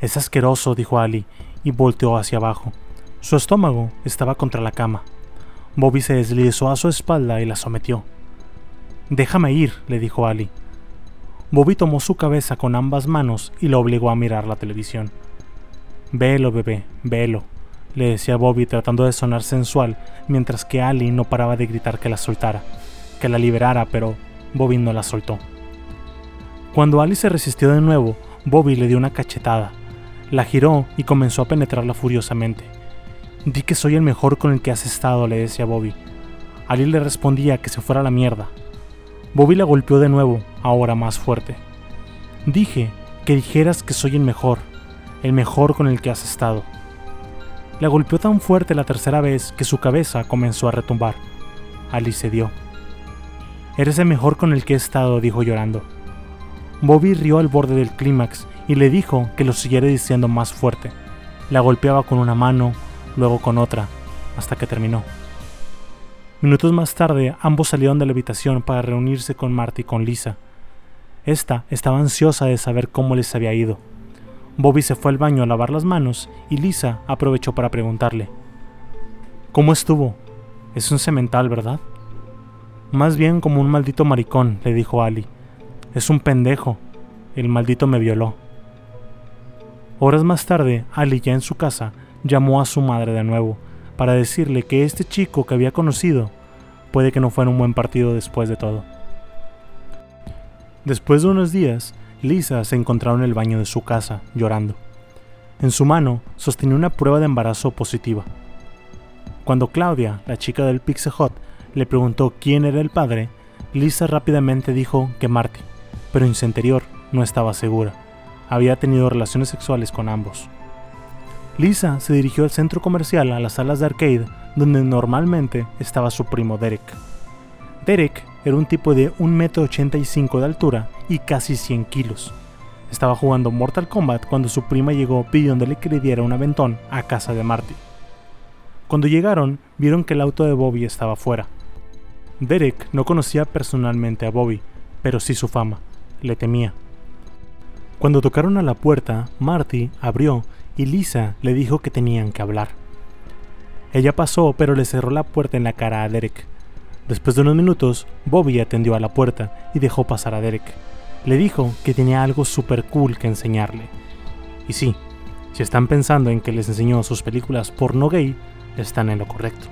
Es asqueroso, dijo Ali, y volteó hacia abajo. Su estómago estaba contra la cama. Bobby se deslizó a su espalda y la sometió. Déjame ir, le dijo Ali. Bobby tomó su cabeza con ambas manos y lo obligó a mirar la televisión. Velo, bebé, velo, le decía Bobby tratando de sonar sensual, mientras que Ali no paraba de gritar que la soltara, que la liberara, pero Bobby no la soltó. Cuando Ali se resistió de nuevo, Bobby le dio una cachetada, la giró y comenzó a penetrarla furiosamente. Di que soy el mejor con el que has estado, le decía Bobby. Ali le respondía que se fuera a la mierda. Bobby la golpeó de nuevo, ahora más fuerte. Dije que dijeras que soy el mejor, el mejor con el que has estado. La golpeó tan fuerte la tercera vez que su cabeza comenzó a retumbar. Alice cedió. Eres el mejor con el que he estado, dijo llorando. Bobby rió al borde del clímax y le dijo que lo siguiera diciendo más fuerte. La golpeaba con una mano, luego con otra, hasta que terminó. Minutos más tarde, ambos salieron de la habitación para reunirse con Marty y con Lisa. Esta estaba ansiosa de saber cómo les había ido. Bobby se fue al baño a lavar las manos y Lisa aprovechó para preguntarle, ¿Cómo estuvo? Es un cemental, ¿verdad? Más bien como un maldito maricón, le dijo Ali. Es un pendejo. El maldito me violó. Horas más tarde, Ali, ya en su casa, llamó a su madre de nuevo para decirle que este chico que había conocido puede que no fuera un buen partido después de todo. Después de unos días, Lisa se encontraba en el baño de su casa, llorando. En su mano sostenía una prueba de embarazo positiva. Cuando Claudia, la chica del Pixie Hut, le preguntó quién era el padre, Lisa rápidamente dijo que Marty, pero en su interior no estaba segura. Había tenido relaciones sexuales con ambos. Lisa se dirigió al centro comercial a las salas de arcade donde normalmente estaba su primo Derek. Derek era un tipo de 1,85 m de altura y casi 100 kilos. Estaba jugando Mortal Kombat cuando su prima llegó pidiéndole que le diera un aventón a casa de Marty. Cuando llegaron, vieron que el auto de Bobby estaba fuera. Derek no conocía personalmente a Bobby, pero sí su fama. Le temía. Cuando tocaron a la puerta, Marty abrió y Lisa le dijo que tenían que hablar. Ella pasó, pero le cerró la puerta en la cara a Derek. Después de unos minutos, Bobby atendió a la puerta y dejó pasar a Derek. Le dijo que tenía algo super cool que enseñarle. Y sí, si están pensando en que les enseñó sus películas porno gay, están en lo correcto.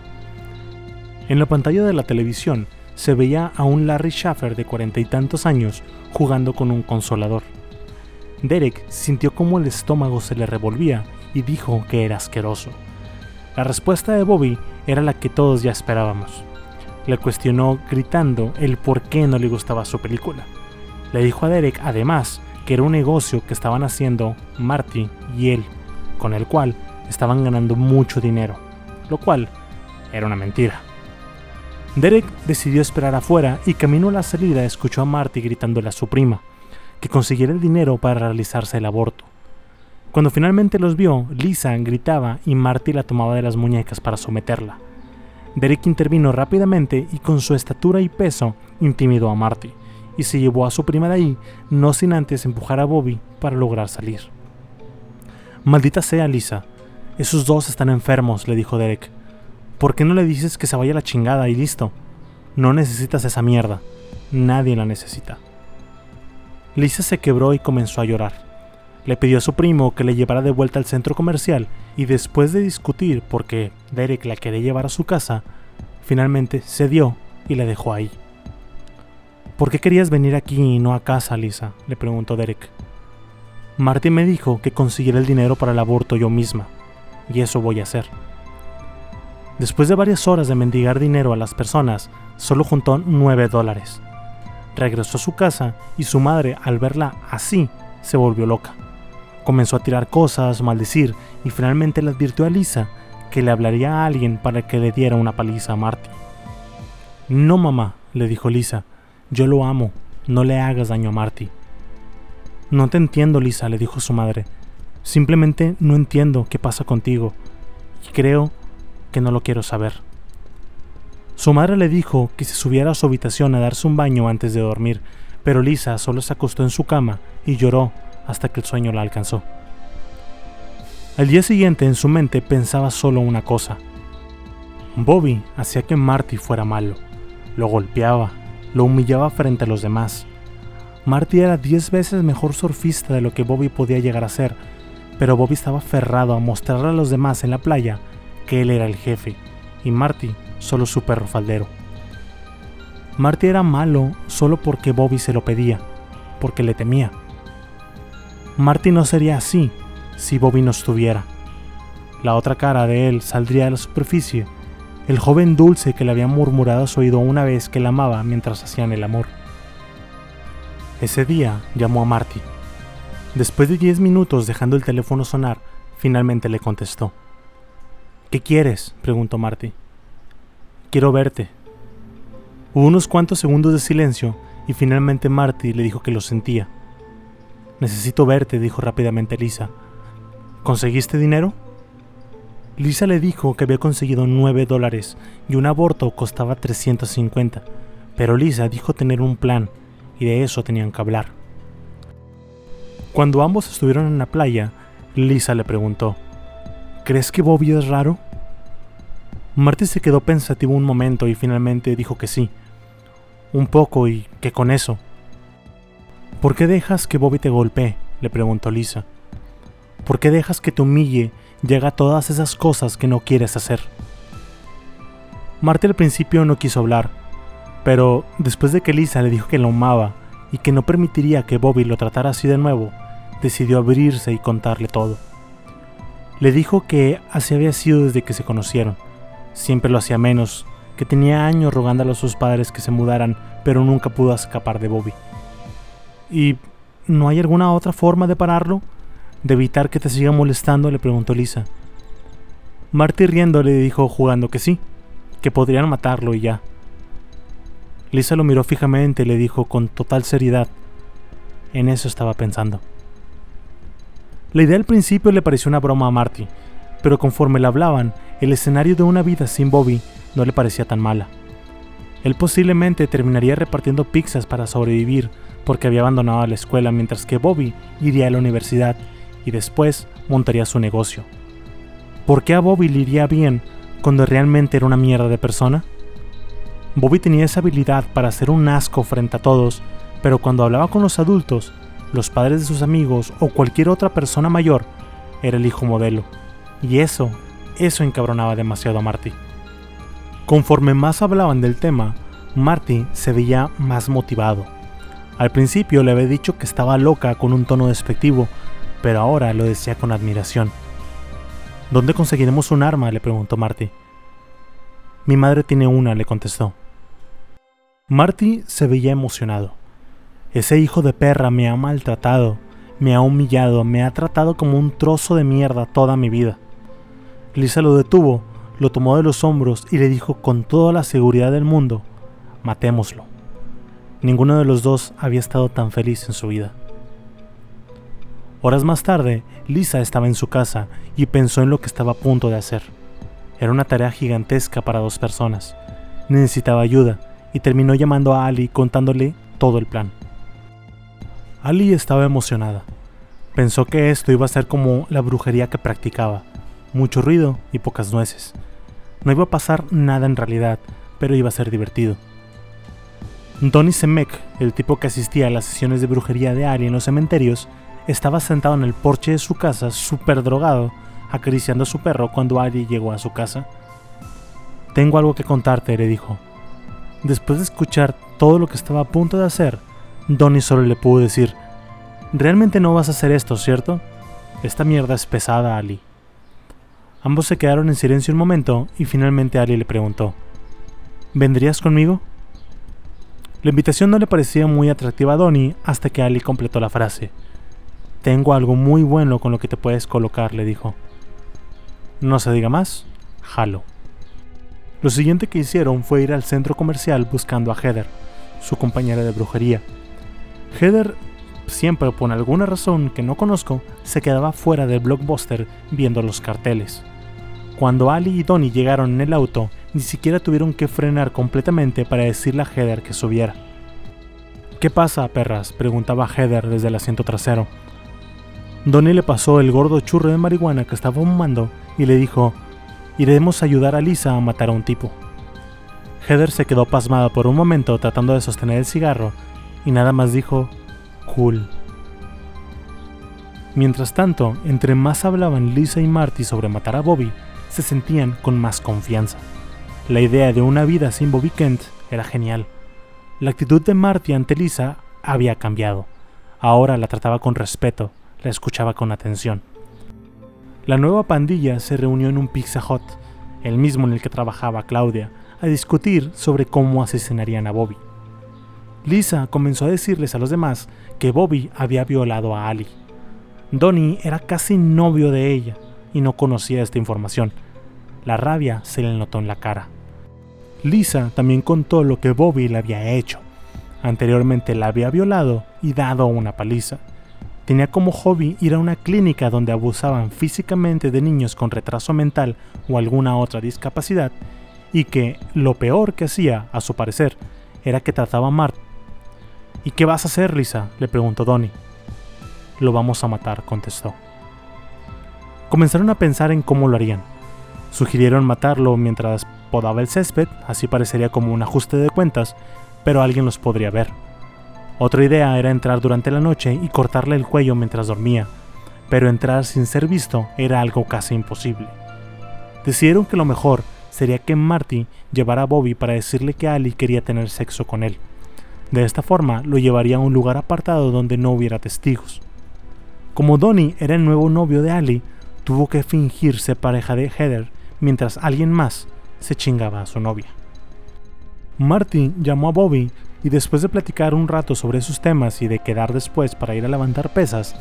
En la pantalla de la televisión se veía a un Larry Schaffer de cuarenta y tantos años jugando con un consolador. Derek sintió como el estómago se le revolvía y dijo que era asqueroso. La respuesta de Bobby era la que todos ya esperábamos. Le cuestionó gritando el por qué no le gustaba su película. Le dijo a Derek además que era un negocio que estaban haciendo Marty y él, con el cual estaban ganando mucho dinero, lo cual era una mentira. Derek decidió esperar afuera y camino a la salida escuchó a Marty gritándole a su prima que consiguiera el dinero para realizarse el aborto. Cuando finalmente los vio, Lisa gritaba y Marty la tomaba de las muñecas para someterla. Derek intervino rápidamente y con su estatura y peso intimidó a Marty y se llevó a su prima de ahí, no sin antes empujar a Bobby para lograr salir. Maldita sea, Lisa. Esos dos están enfermos, le dijo Derek. ¿Por qué no le dices que se vaya a la chingada y listo? No necesitas esa mierda. Nadie la necesita. Lisa se quebró y comenzó a llorar. Le pidió a su primo que le llevara de vuelta al centro comercial y después de discutir porque Derek la quería llevar a su casa, finalmente cedió y la dejó ahí. ¿Por qué querías venir aquí y no a casa, Lisa? le preguntó Derek. Marty me dijo que consiguiera el dinero para el aborto yo misma, y eso voy a hacer. Después de varias horas de mendigar dinero a las personas, solo juntó 9 dólares regresó a su casa y su madre, al verla así, se volvió loca. Comenzó a tirar cosas, maldecir y finalmente le advirtió a Lisa que le hablaría a alguien para que le diera una paliza a Marty. No, mamá, le dijo Lisa, yo lo amo, no le hagas daño a Marty. No te entiendo, Lisa, le dijo su madre. Simplemente no entiendo qué pasa contigo y creo que no lo quiero saber. Su madre le dijo que se subiera a su habitación a darse un baño antes de dormir, pero Lisa solo se acostó en su cama y lloró hasta que el sueño la alcanzó. Al día siguiente en su mente pensaba solo una cosa. Bobby hacía que Marty fuera malo, lo golpeaba, lo humillaba frente a los demás. Marty era diez veces mejor surfista de lo que Bobby podía llegar a ser, pero Bobby estaba aferrado a mostrarle a los demás en la playa que él era el jefe, y Marty solo su perro faldero. Marty era malo solo porque Bobby se lo pedía, porque le temía. Marty no sería así si Bobby no estuviera. La otra cara de él saldría a la superficie, el joven dulce que le había murmurado a su oído una vez que la amaba mientras hacían el amor. Ese día llamó a Marty. Después de 10 minutos dejando el teléfono sonar, finalmente le contestó. ¿Qué quieres? preguntó Marty. Quiero verte. Hubo unos cuantos segundos de silencio y finalmente Marty le dijo que lo sentía. Necesito verte, dijo rápidamente Lisa. ¿Conseguiste dinero? Lisa le dijo que había conseguido 9 dólares y un aborto costaba 350, pero Lisa dijo tener un plan y de eso tenían que hablar. Cuando ambos estuvieron en la playa, Lisa le preguntó, ¿Crees que Bobby es raro? Marty se quedó pensativo un momento y finalmente dijo que sí. Un poco y que con eso. ¿Por qué dejas que Bobby te golpee? le preguntó Lisa. ¿Por qué dejas que te humille y haga todas esas cosas que no quieres hacer? Marty al principio no quiso hablar, pero después de que Lisa le dijo que lo amaba y que no permitiría que Bobby lo tratara así de nuevo, decidió abrirse y contarle todo. Le dijo que así había sido desde que se conocieron. Siempre lo hacía menos, que tenía años rogándole a sus padres que se mudaran, pero nunca pudo escapar de Bobby. ¿Y no hay alguna otra forma de pararlo? ¿De evitar que te siga molestando? le preguntó Lisa. Marty riendo le dijo jugando que sí, que podrían matarlo y ya. Lisa lo miró fijamente y le dijo con total seriedad, en eso estaba pensando. La idea al principio le pareció una broma a Marty, pero conforme le hablaban, el escenario de una vida sin Bobby no le parecía tan mala. Él posiblemente terminaría repartiendo pizzas para sobrevivir porque había abandonado la escuela mientras que Bobby iría a la universidad y después montaría su negocio. ¿Por qué a Bobby le iría bien cuando realmente era una mierda de persona? Bobby tenía esa habilidad para hacer un asco frente a todos, pero cuando hablaba con los adultos, los padres de sus amigos o cualquier otra persona mayor, era el hijo modelo. Y eso, eso encabronaba demasiado a Marty. Conforme más hablaban del tema, Marty se veía más motivado. Al principio le había dicho que estaba loca con un tono despectivo, pero ahora lo decía con admiración. ¿Dónde conseguiremos un arma? le preguntó Marty. Mi madre tiene una, le contestó. Marty se veía emocionado. Ese hijo de perra me ha maltratado, me ha humillado, me ha tratado como un trozo de mierda toda mi vida. Lisa lo detuvo, lo tomó de los hombros y le dijo con toda la seguridad del mundo, matémoslo. Ninguno de los dos había estado tan feliz en su vida. Horas más tarde, Lisa estaba en su casa y pensó en lo que estaba a punto de hacer. Era una tarea gigantesca para dos personas. Necesitaba ayuda y terminó llamando a Ali contándole todo el plan. Ali estaba emocionada. Pensó que esto iba a ser como la brujería que practicaba, mucho ruido y pocas nueces. No iba a pasar nada en realidad, pero iba a ser divertido. Donny Semek, el tipo que asistía a las sesiones de brujería de Ali en los cementerios, estaba sentado en el porche de su casa, súper drogado, acariciando a su perro cuando Ali llegó a su casa. Tengo algo que contarte, le dijo. Después de escuchar todo lo que estaba a punto de hacer, Donnie solo le pudo decir, Realmente no vas a hacer esto, ¿cierto? Esta mierda es pesada, Ali. Ambos se quedaron en silencio un momento y finalmente Ali le preguntó, ¿Vendrías conmigo? La invitación no le parecía muy atractiva a Donnie hasta que Ali completó la frase. Tengo algo muy bueno con lo que te puedes colocar, le dijo. No se diga más, jalo. Lo siguiente que hicieron fue ir al centro comercial buscando a Heather, su compañera de brujería. Heather, siempre por alguna razón que no conozco, se quedaba fuera del blockbuster viendo los carteles. Cuando Ali y Donnie llegaron en el auto, ni siquiera tuvieron que frenar completamente para decirle a Heather que subiera. ¿Qué pasa, perras? preguntaba Heather desde el asiento trasero. Donnie le pasó el gordo churro de marihuana que estaba fumando y le dijo, iremos a ayudar a Lisa a matar a un tipo. Heather se quedó pasmada por un momento tratando de sostener el cigarro y nada más dijo, cool. Mientras tanto, entre más hablaban Lisa y Marty sobre matar a Bobby, se sentían con más confianza. La idea de una vida sin Bobby Kent era genial. La actitud de Marty ante Lisa había cambiado. Ahora la trataba con respeto, la escuchaba con atención. La nueva pandilla se reunió en un Pizza Hut, el mismo en el que trabajaba Claudia, a discutir sobre cómo asesinarían a Bobby. Lisa comenzó a decirles a los demás que Bobby había violado a Ali. Donnie era casi novio de ella y no conocía esta información. La rabia se le notó en la cara. Lisa también contó lo que Bobby le había hecho. Anteriormente la había violado y dado una paliza tenía como hobby ir a una clínica donde abusaban físicamente de niños con retraso mental o alguna otra discapacidad, y que lo peor que hacía, a su parecer, era que trataba a Mart. ¿Y qué vas a hacer, Lisa? le preguntó Donnie. lo vamos a matar, contestó. Comenzaron a pensar en cómo lo harían. Sugirieron matarlo mientras podaba el césped, así parecería como un ajuste de cuentas, pero alguien los podría ver. Otra idea era entrar durante la noche y cortarle el cuello mientras dormía, pero entrar sin ser visto era algo casi imposible. Decidieron que lo mejor sería que Marty llevara a Bobby para decirle que Ali quería tener sexo con él. De esta forma lo llevaría a un lugar apartado donde no hubiera testigos. Como Donnie era el nuevo novio de Ali, tuvo que fingirse pareja de Heather mientras alguien más se chingaba a su novia. Marty llamó a Bobby y después de platicar un rato sobre sus temas y de quedar después para ir a levantar pesas,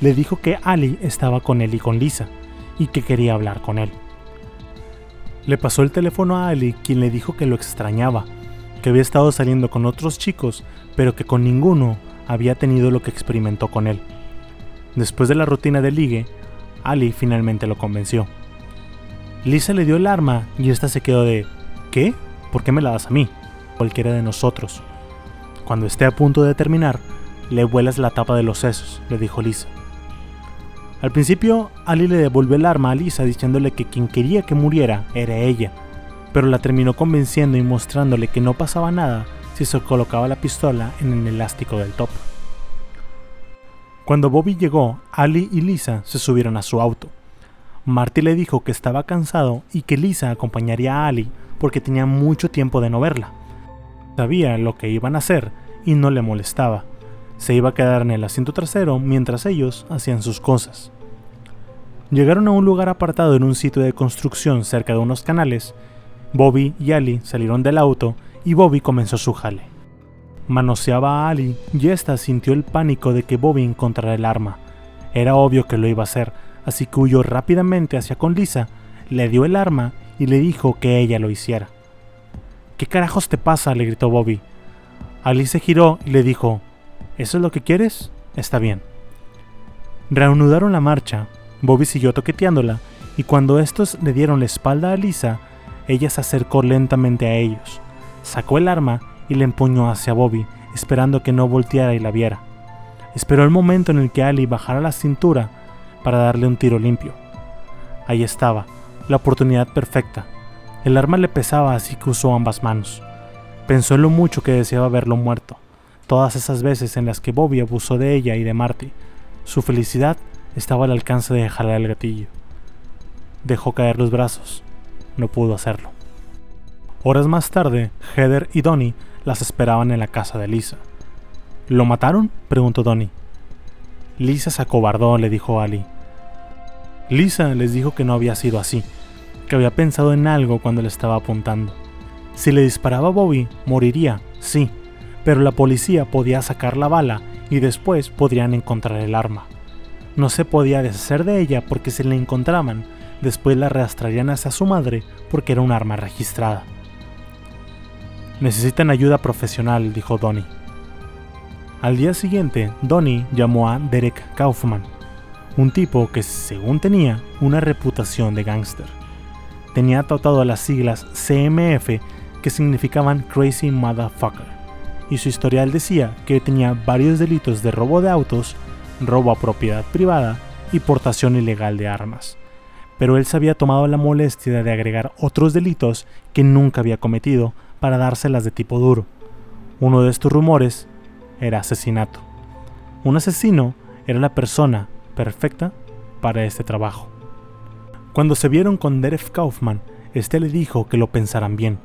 le dijo que Ali estaba con él y con Lisa, y que quería hablar con él. Le pasó el teléfono a Ali, quien le dijo que lo extrañaba, que había estado saliendo con otros chicos, pero que con ninguno había tenido lo que experimentó con él. Después de la rutina de ligue, Ali finalmente lo convenció. Lisa le dio el arma y esta se quedó de ¿Qué? ¿Por qué me la das a mí? Cualquiera de nosotros. Cuando esté a punto de terminar, le vuelas la tapa de los sesos, le dijo Lisa. Al principio, Ali le devolvió el arma a Lisa diciéndole que quien quería que muriera era ella, pero la terminó convenciendo y mostrándole que no pasaba nada si se colocaba la pistola en el elástico del top. Cuando Bobby llegó, Ali y Lisa se subieron a su auto. Marty le dijo que estaba cansado y que Lisa acompañaría a Ali porque tenía mucho tiempo de no verla. Sabía lo que iban a hacer y no le molestaba. Se iba a quedar en el asiento trasero mientras ellos hacían sus cosas. Llegaron a un lugar apartado en un sitio de construcción cerca de unos canales Bobby y Ali salieron del auto y Bobby comenzó su jale. Manoseaba a Ali y ésta sintió el pánico de que Bobby encontrara el arma. Era obvio que lo iba a hacer, así que huyó rápidamente hacia con Lisa, le dio el arma y le dijo que ella lo hiciera. ¿Qué carajos te pasa? le gritó Bobby. Ali se giró y le dijo, ¿Eso es lo que quieres? Está bien. Reanudaron la marcha, Bobby siguió toqueteándola, y cuando estos le dieron la espalda a Lisa, ella se acercó lentamente a ellos, sacó el arma y le empuñó hacia Bobby, esperando que no volteara y la viera. Esperó el momento en el que Ali bajara la cintura para darle un tiro limpio. Ahí estaba, la oportunidad perfecta. El arma le pesaba así que usó ambas manos. Pensó en lo mucho que deseaba verlo muerto, todas esas veces en las que Bobby abusó de ella y de Marty. Su felicidad estaba al alcance de jalar el gatillo. Dejó caer los brazos no pudo hacerlo. Horas más tarde, Heather y Donnie las esperaban en la casa de Lisa. ¿Lo mataron? preguntó Donnie. Lisa se acobardó, le dijo Ali. Lisa les dijo que no había sido así, que había pensado en algo cuando le estaba apuntando. Si le disparaba a Bobby, moriría, sí, pero la policía podía sacar la bala y después podrían encontrar el arma. No se podía deshacer de ella porque si la encontraban, Después la arrastrarían hacia su madre porque era un arma registrada. Necesitan ayuda profesional, dijo Donnie. Al día siguiente, Donnie llamó a Derek Kaufman, un tipo que, según tenía, una reputación de gángster. Tenía tratado las siglas CMF que significaban Crazy Motherfucker, y su historial decía que tenía varios delitos de robo de autos, robo a propiedad privada y portación ilegal de armas pero él se había tomado la molestia de agregar otros delitos que nunca había cometido para dárselas de tipo duro. Uno de estos rumores era asesinato. Un asesino era la persona perfecta para este trabajo. Cuando se vieron con Derek Kaufman, este le dijo que lo pensaran bien.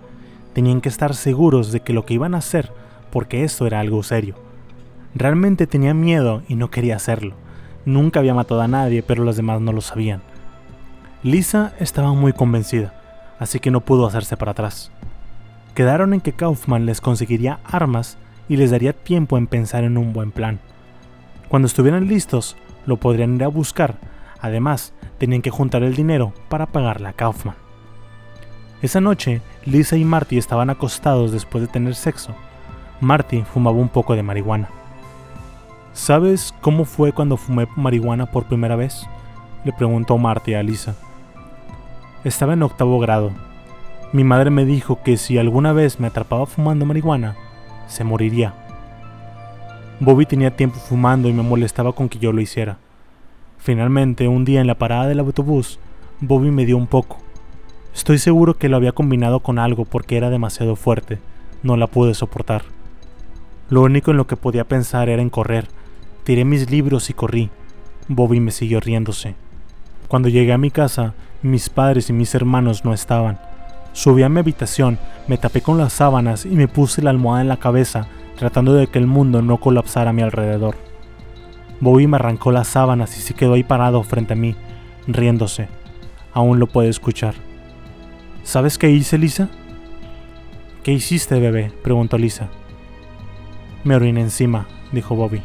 Tenían que estar seguros de que lo que iban a hacer, porque esto era algo serio. Realmente tenía miedo y no quería hacerlo. Nunca había matado a nadie, pero los demás no lo sabían. Lisa estaba muy convencida, así que no pudo hacerse para atrás. Quedaron en que Kaufman les conseguiría armas y les daría tiempo en pensar en un buen plan. Cuando estuvieran listos, lo podrían ir a buscar, además tenían que juntar el dinero para pagarle a Kaufman. Esa noche, Lisa y Marty estaban acostados después de tener sexo. Marty fumaba un poco de marihuana. ¿Sabes cómo fue cuando fumé marihuana por primera vez? Le preguntó Marty a Lisa. Estaba en octavo grado. Mi madre me dijo que si alguna vez me atrapaba fumando marihuana, se moriría. Bobby tenía tiempo fumando y me molestaba con que yo lo hiciera. Finalmente, un día en la parada del autobús, Bobby me dio un poco. Estoy seguro que lo había combinado con algo porque era demasiado fuerte. No la pude soportar. Lo único en lo que podía pensar era en correr. Tiré mis libros y corrí. Bobby me siguió riéndose. Cuando llegué a mi casa, mis padres y mis hermanos no estaban. Subí a mi habitación, me tapé con las sábanas y me puse la almohada en la cabeza, tratando de que el mundo no colapsara a mi alrededor. Bobby me arrancó las sábanas y se quedó ahí parado frente a mí, riéndose. Aún lo puedo escuchar. ¿Sabes qué hice, Lisa? ¿Qué hiciste, bebé? preguntó Lisa. Me oriné encima, dijo Bobby.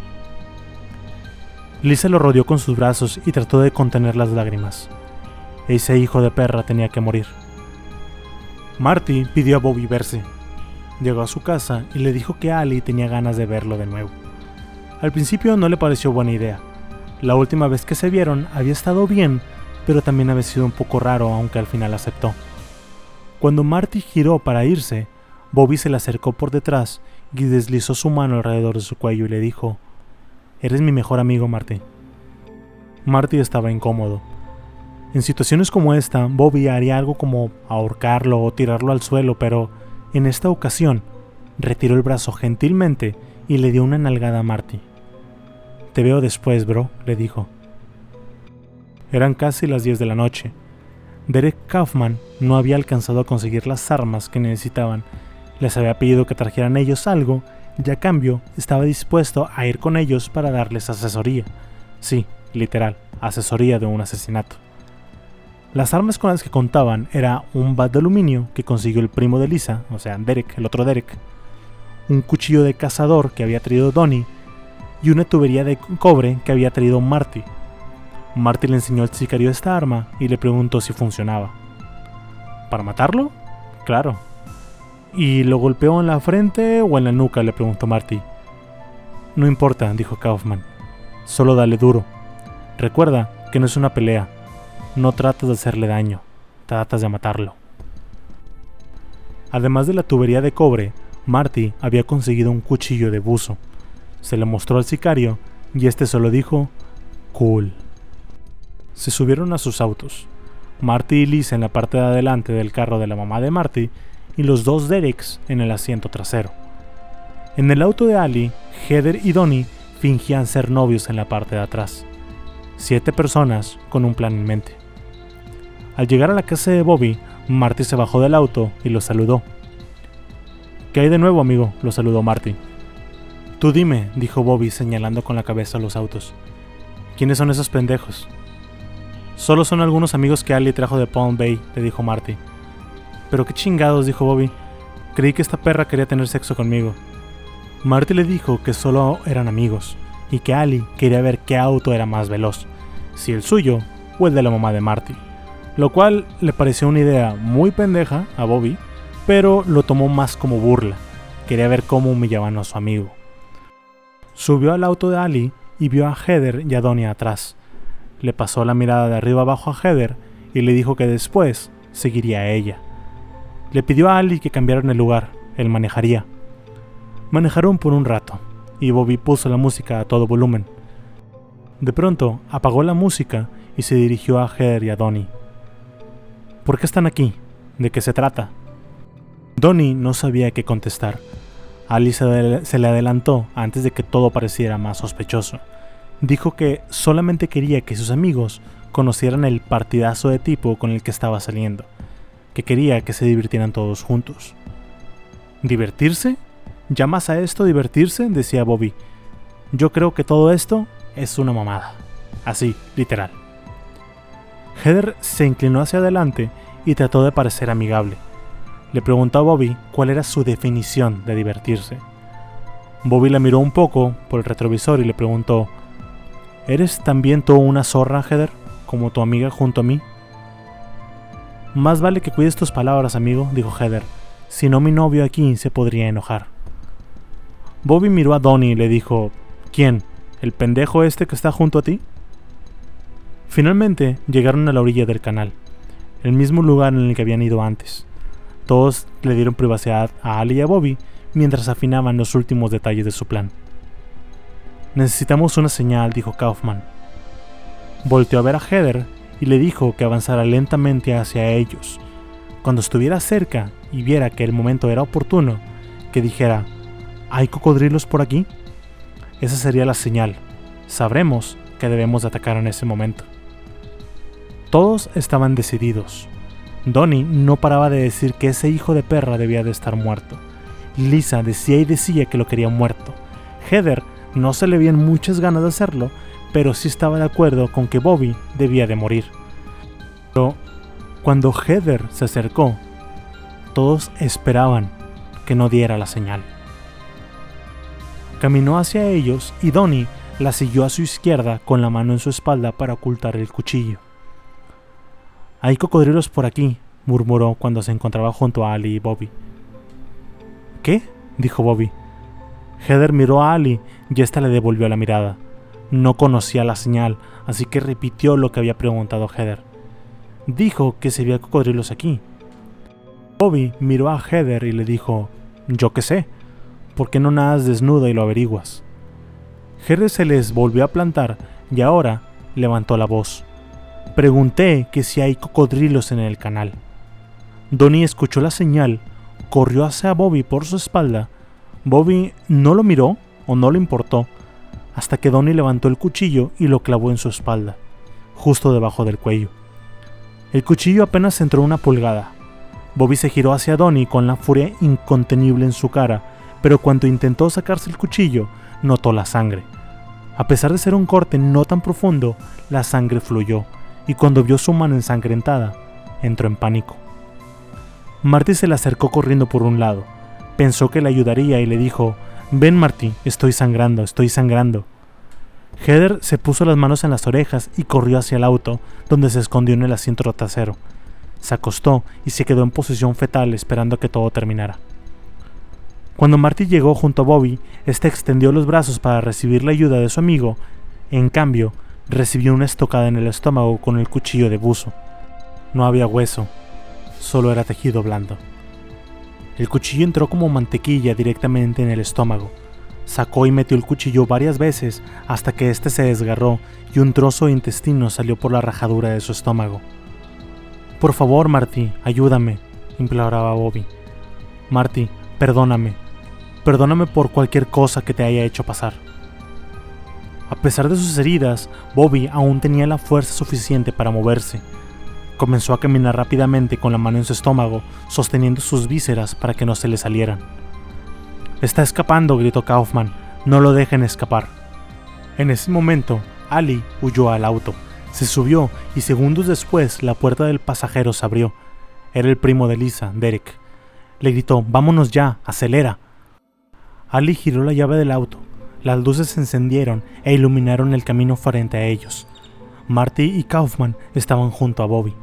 Lisa lo rodeó con sus brazos y trató de contener las lágrimas. Ese hijo de perra tenía que morir. Marty pidió a Bobby verse. Llegó a su casa y le dijo que Ali tenía ganas de verlo de nuevo. Al principio no le pareció buena idea. La última vez que se vieron había estado bien, pero también había sido un poco raro, aunque al final aceptó. Cuando Marty giró para irse, Bobby se le acercó por detrás y deslizó su mano alrededor de su cuello y le dijo, Eres mi mejor amigo, Marty. Marty estaba incómodo. En situaciones como esta, Bobby haría algo como ahorcarlo o tirarlo al suelo, pero en esta ocasión retiró el brazo gentilmente y le dio una nalgada a Marty. Te veo después, bro, le dijo. Eran casi las 10 de la noche. Derek Kaufman no había alcanzado a conseguir las armas que necesitaban. Les había pedido que trajeran ellos algo y a cambio estaba dispuesto a ir con ellos para darles asesoría. Sí, literal, asesoría de un asesinato. Las armas con las que contaban era un bat de aluminio que consiguió el primo de Lisa, o sea, Derek, el otro Derek, un cuchillo de cazador que había traído Donnie y una tubería de cobre que había traído Marty. Marty le enseñó al sicario esta arma y le preguntó si funcionaba. ¿Para matarlo? Claro, ¿Y lo golpeó en la frente o en la nuca? le preguntó Marty. No importa, dijo Kaufman. Solo dale duro. Recuerda que no es una pelea. No tratas de hacerle daño, tratas de matarlo. Además de la tubería de cobre, Marty había conseguido un cuchillo de buzo. Se le mostró al sicario y este solo dijo, cool. Se subieron a sus autos. Marty y Liz en la parte de adelante del carro de la mamá de Marty y los dos Dereks en el asiento trasero. En el auto de Ali, Heather y Donnie fingían ser novios en la parte de atrás. Siete personas con un plan en mente. Al llegar a la casa de Bobby, Marty se bajó del auto y lo saludó. ¿Qué hay de nuevo, amigo? lo saludó Marty. Tú dime, dijo Bobby señalando con la cabeza a los autos. ¿Quiénes son esos pendejos? Solo son algunos amigos que Ali trajo de Palm Bay, le dijo Marty. Pero qué chingados, dijo Bobby. Creí que esta perra quería tener sexo conmigo. Marty le dijo que solo eran amigos y que Ali quería ver qué auto era más veloz, si el suyo o el de la mamá de Marty. Lo cual le pareció una idea muy pendeja a Bobby, pero lo tomó más como burla. Quería ver cómo humillaban a su amigo. Subió al auto de Ali y vio a Heather y a Donnie atrás. Le pasó la mirada de arriba abajo a Heather y le dijo que después seguiría a ella. Le pidió a Ali que cambiaran el lugar, él manejaría. Manejaron por un rato, y Bobby puso la música a todo volumen. De pronto, apagó la música y se dirigió a Heather y a Donnie. ¿Por qué están aquí? ¿De qué se trata? Donnie no sabía qué contestar. Ali se, se le adelantó antes de que todo pareciera más sospechoso. Dijo que solamente quería que sus amigos conocieran el partidazo de tipo con el que estaba saliendo que quería que se divirtieran todos juntos. ¿Divertirse? ¿Llamas a esto divertirse? decía Bobby. Yo creo que todo esto es una mamada. Así, literal. Heather se inclinó hacia adelante y trató de parecer amigable. Le preguntó a Bobby cuál era su definición de divertirse. Bobby la miró un poco por el retrovisor y le preguntó, ¿Eres también tú una zorra, Heather, como tu amiga junto a mí? Más vale que cuides tus palabras, amigo, dijo Heather. Si no, mi novio aquí se podría enojar. Bobby miró a Donnie y le dijo, ¿Quién? ¿El pendejo este que está junto a ti? Finalmente llegaron a la orilla del canal, el mismo lugar en el que habían ido antes. Todos le dieron privacidad a Ali y a Bobby mientras afinaban los últimos detalles de su plan. Necesitamos una señal, dijo Kaufman. Volteó a ver a Heather y le dijo que avanzara lentamente hacia ellos. Cuando estuviera cerca y viera que el momento era oportuno, que dijera, ¿hay cocodrilos por aquí? Esa sería la señal. Sabremos que debemos atacar en ese momento. Todos estaban decididos. Donnie no paraba de decir que ese hijo de perra debía de estar muerto. Lisa decía y decía que lo quería muerto. Heather no se le veían muchas ganas de hacerlo, pero sí estaba de acuerdo con que Bobby debía de morir. Pero cuando Heather se acercó, todos esperaban que no diera la señal. Caminó hacia ellos y Donnie la siguió a su izquierda con la mano en su espalda para ocultar el cuchillo. Hay cocodrilos por aquí, murmuró cuando se encontraba junto a Ali y Bobby. ¿Qué? dijo Bobby. Heather miró a Ali y ésta le devolvió la mirada. No conocía la señal, así que repitió lo que había preguntado Heather. Dijo que se veía cocodrilos aquí. Bobby miró a Heather y le dijo, yo qué sé, ¿por qué no nadas desnuda y lo averiguas? Heather se les volvió a plantar y ahora levantó la voz. Pregunté que si hay cocodrilos en el canal. Donnie escuchó la señal, corrió hacia Bobby por su espalda. Bobby no lo miró o no le importó, hasta que Donnie levantó el cuchillo y lo clavó en su espalda, justo debajo del cuello. El cuchillo apenas entró una pulgada. Bobby se giró hacia Donnie con la furia incontenible en su cara, pero cuando intentó sacarse el cuchillo, notó la sangre. A pesar de ser un corte no tan profundo, la sangre fluyó y cuando vio su mano ensangrentada, entró en pánico. Marty se le acercó corriendo por un lado. Pensó que le ayudaría y le dijo, Ven Marty, estoy sangrando, estoy sangrando. Heather se puso las manos en las orejas y corrió hacia el auto, donde se escondió en el asiento trasero. Se acostó y se quedó en posición fetal esperando que todo terminara. Cuando Marty llegó junto a Bobby, este extendió los brazos para recibir la ayuda de su amigo. En cambio, recibió una estocada en el estómago con el cuchillo de buzo. No había hueso, solo era tejido blando. El cuchillo entró como mantequilla directamente en el estómago. Sacó y metió el cuchillo varias veces hasta que éste se desgarró y un trozo de intestino salió por la rajadura de su estómago. Por favor, Marty, ayúdame, imploraba Bobby. Marty, perdóname. Perdóname por cualquier cosa que te haya hecho pasar. A pesar de sus heridas, Bobby aún tenía la fuerza suficiente para moverse. Comenzó a caminar rápidamente con la mano en su estómago, sosteniendo sus vísceras para que no se le salieran. Está escapando, gritó Kaufman. No lo dejen escapar. En ese momento, Ali huyó al auto, se subió y segundos después la puerta del pasajero se abrió. Era el primo de Lisa, Derek. Le gritó, vámonos ya, acelera. Ali giró la llave del auto, las luces se encendieron e iluminaron el camino frente a ellos. Marty y Kaufman estaban junto a Bobby.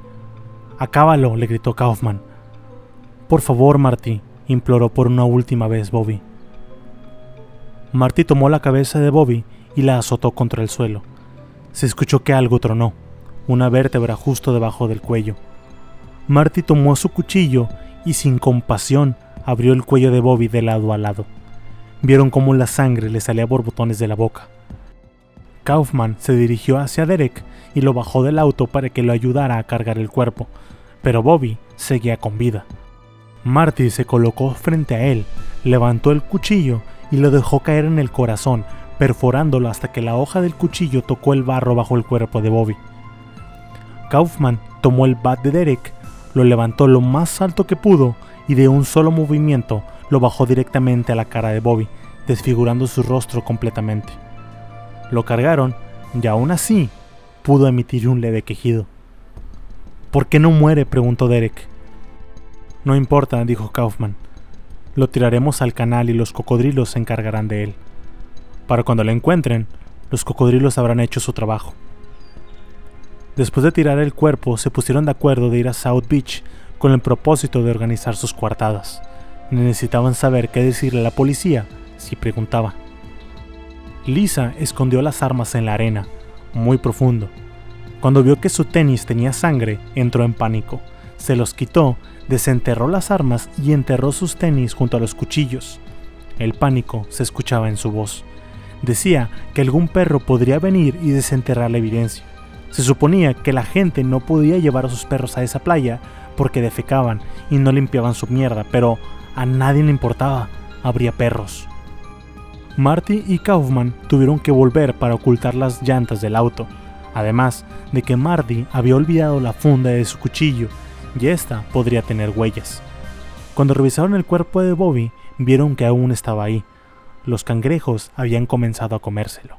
Acábalo, le gritó Kaufman. Por favor, Marty, imploró por una última vez Bobby. Marty tomó la cabeza de Bobby y la azotó contra el suelo. Se escuchó que algo tronó, una vértebra justo debajo del cuello. Marty tomó su cuchillo y sin compasión abrió el cuello de Bobby de lado a lado vieron cómo la sangre le salía por botones de la boca. Kaufman se dirigió hacia Derek y lo bajó del auto para que lo ayudara a cargar el cuerpo, pero Bobby seguía con vida. Marty se colocó frente a él, levantó el cuchillo y lo dejó caer en el corazón, perforándolo hasta que la hoja del cuchillo tocó el barro bajo el cuerpo de Bobby. Kaufman tomó el bat de Derek, lo levantó lo más alto que pudo y de un solo movimiento lo bajó directamente a la cara de Bobby, desfigurando su rostro completamente. Lo cargaron y aún así pudo emitir un leve quejido. ¿Por qué no muere? preguntó Derek. No importa, dijo Kaufman. Lo tiraremos al canal y los cocodrilos se encargarán de él. Para cuando lo encuentren, los cocodrilos habrán hecho su trabajo. Después de tirar el cuerpo, se pusieron de acuerdo de ir a South Beach con el propósito de organizar sus coartadas. Necesitaban saber qué decirle a la policía si preguntaba. Lisa escondió las armas en la arena, muy profundo. Cuando vio que su tenis tenía sangre, entró en pánico. Se los quitó, desenterró las armas y enterró sus tenis junto a los cuchillos. El pánico se escuchaba en su voz. Decía que algún perro podría venir y desenterrar la evidencia. Se suponía que la gente no podía llevar a sus perros a esa playa porque defecaban y no limpiaban su mierda, pero a nadie le importaba, habría perros. Marty y Kaufman tuvieron que volver para ocultar las llantas del auto, además de que Marty había olvidado la funda de su cuchillo y esta podría tener huellas. Cuando revisaron el cuerpo de Bobby, vieron que aún estaba ahí. Los cangrejos habían comenzado a comérselo.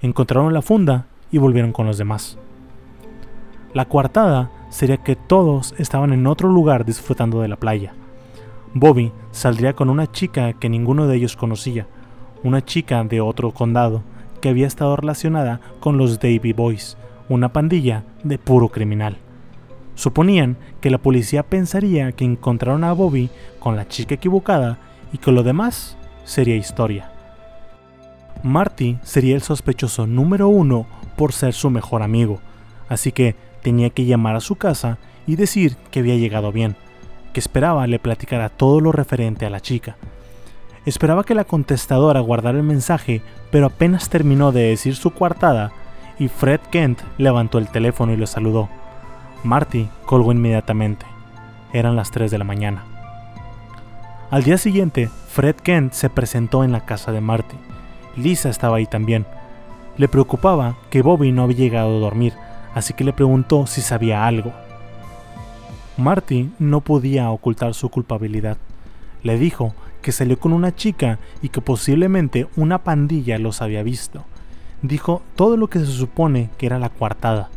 Encontraron la funda y volvieron con los demás. La coartada sería que todos estaban en otro lugar disfrutando de la playa. Bobby saldría con una chica que ninguno de ellos conocía, una chica de otro condado que había estado relacionada con los Davy Boys, una pandilla de puro criminal. Suponían que la policía pensaría que encontraron a Bobby con la chica equivocada y que lo demás sería historia. Marty sería el sospechoso número uno por ser su mejor amigo, así que tenía que llamar a su casa y decir que había llegado bien, que esperaba le platicara todo lo referente a la chica. Esperaba que la contestadora guardara el mensaje, pero apenas terminó de decir su coartada y Fred Kent levantó el teléfono y lo saludó. Marty colgó inmediatamente. Eran las 3 de la mañana. Al día siguiente, Fred Kent se presentó en la casa de Marty. Lisa estaba ahí también. Le preocupaba que Bobby no había llegado a dormir, así que le preguntó si sabía algo. Marty no podía ocultar su culpabilidad. Le dijo que salió con una chica y que posiblemente una pandilla los había visto. Dijo todo lo que se supone que era la coartada,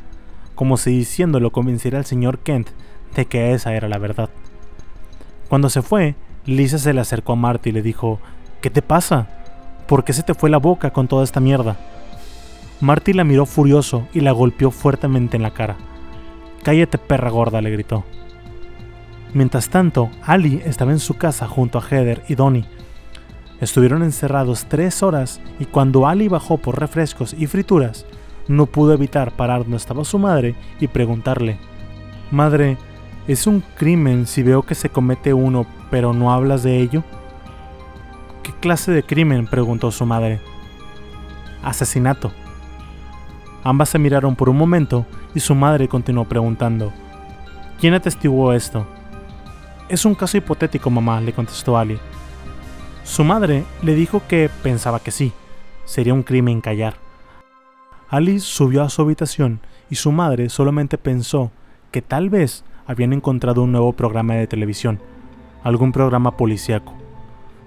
como si diciéndolo convenciera al señor Kent de que esa era la verdad. Cuando se fue, Lisa se le acercó a Marty y le dijo, ¿qué te pasa? ¿Por qué se te fue la boca con toda esta mierda? Marty la miró furioso y la golpeó fuertemente en la cara. Cállate perra gorda, le gritó. Mientras tanto, Ali estaba en su casa junto a Heather y Donnie. Estuvieron encerrados tres horas y cuando Ali bajó por refrescos y frituras, no pudo evitar parar donde estaba su madre y preguntarle, Madre, ¿es un crimen si veo que se comete uno pero no hablas de ello? ¿Qué clase de crimen? preguntó su madre. Asesinato. Ambas se miraron por un momento y su madre continuó preguntando, ¿Quién atestiguó esto? Es un caso hipotético, mamá, le contestó Ali. Su madre le dijo que pensaba que sí, sería un crimen callar. Ali subió a su habitación y su madre solamente pensó que tal vez habían encontrado un nuevo programa de televisión, algún programa policíaco.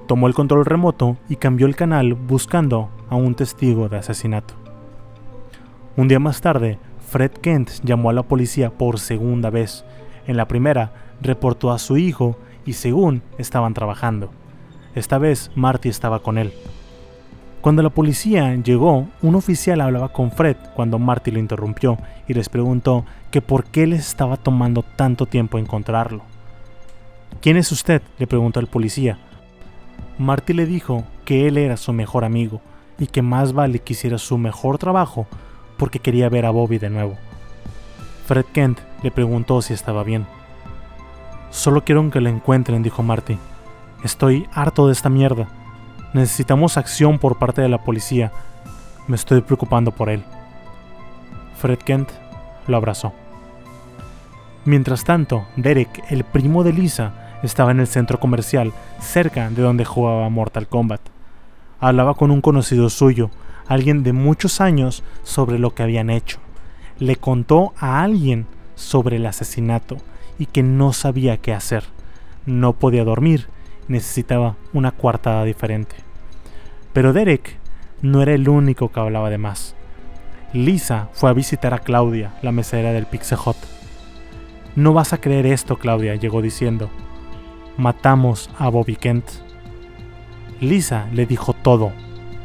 Tomó el control remoto y cambió el canal buscando a un testigo de asesinato. Un día más tarde, Fred Kent llamó a la policía por segunda vez. En la primera, reportó a su hijo y según estaban trabajando. Esta vez, Marty estaba con él. Cuando la policía llegó, un oficial hablaba con Fred cuando Marty lo interrumpió y les preguntó que por qué les estaba tomando tanto tiempo encontrarlo. ¿Quién es usted? le preguntó el policía. Marty le dijo que él era su mejor amigo y que más vale que hiciera su mejor trabajo porque quería ver a Bobby de nuevo. Fred Kent le preguntó si estaba bien. Solo quiero que lo encuentren, dijo Marty. Estoy harto de esta mierda. Necesitamos acción por parte de la policía. Me estoy preocupando por él. Fred Kent lo abrazó. Mientras tanto, Derek, el primo de Lisa, estaba en el centro comercial, cerca de donde jugaba Mortal Kombat. Hablaba con un conocido suyo, alguien de muchos años sobre lo que habían hecho. Le contó a alguien sobre el asesinato y que no sabía qué hacer. No podía dormir, necesitaba una coartada diferente. Pero Derek no era el único que hablaba de más. Lisa fue a visitar a Claudia, la mesera del Pixie Hut. No vas a creer esto, Claudia, llegó diciendo. Matamos a Bobby Kent. Lisa le dijo todo,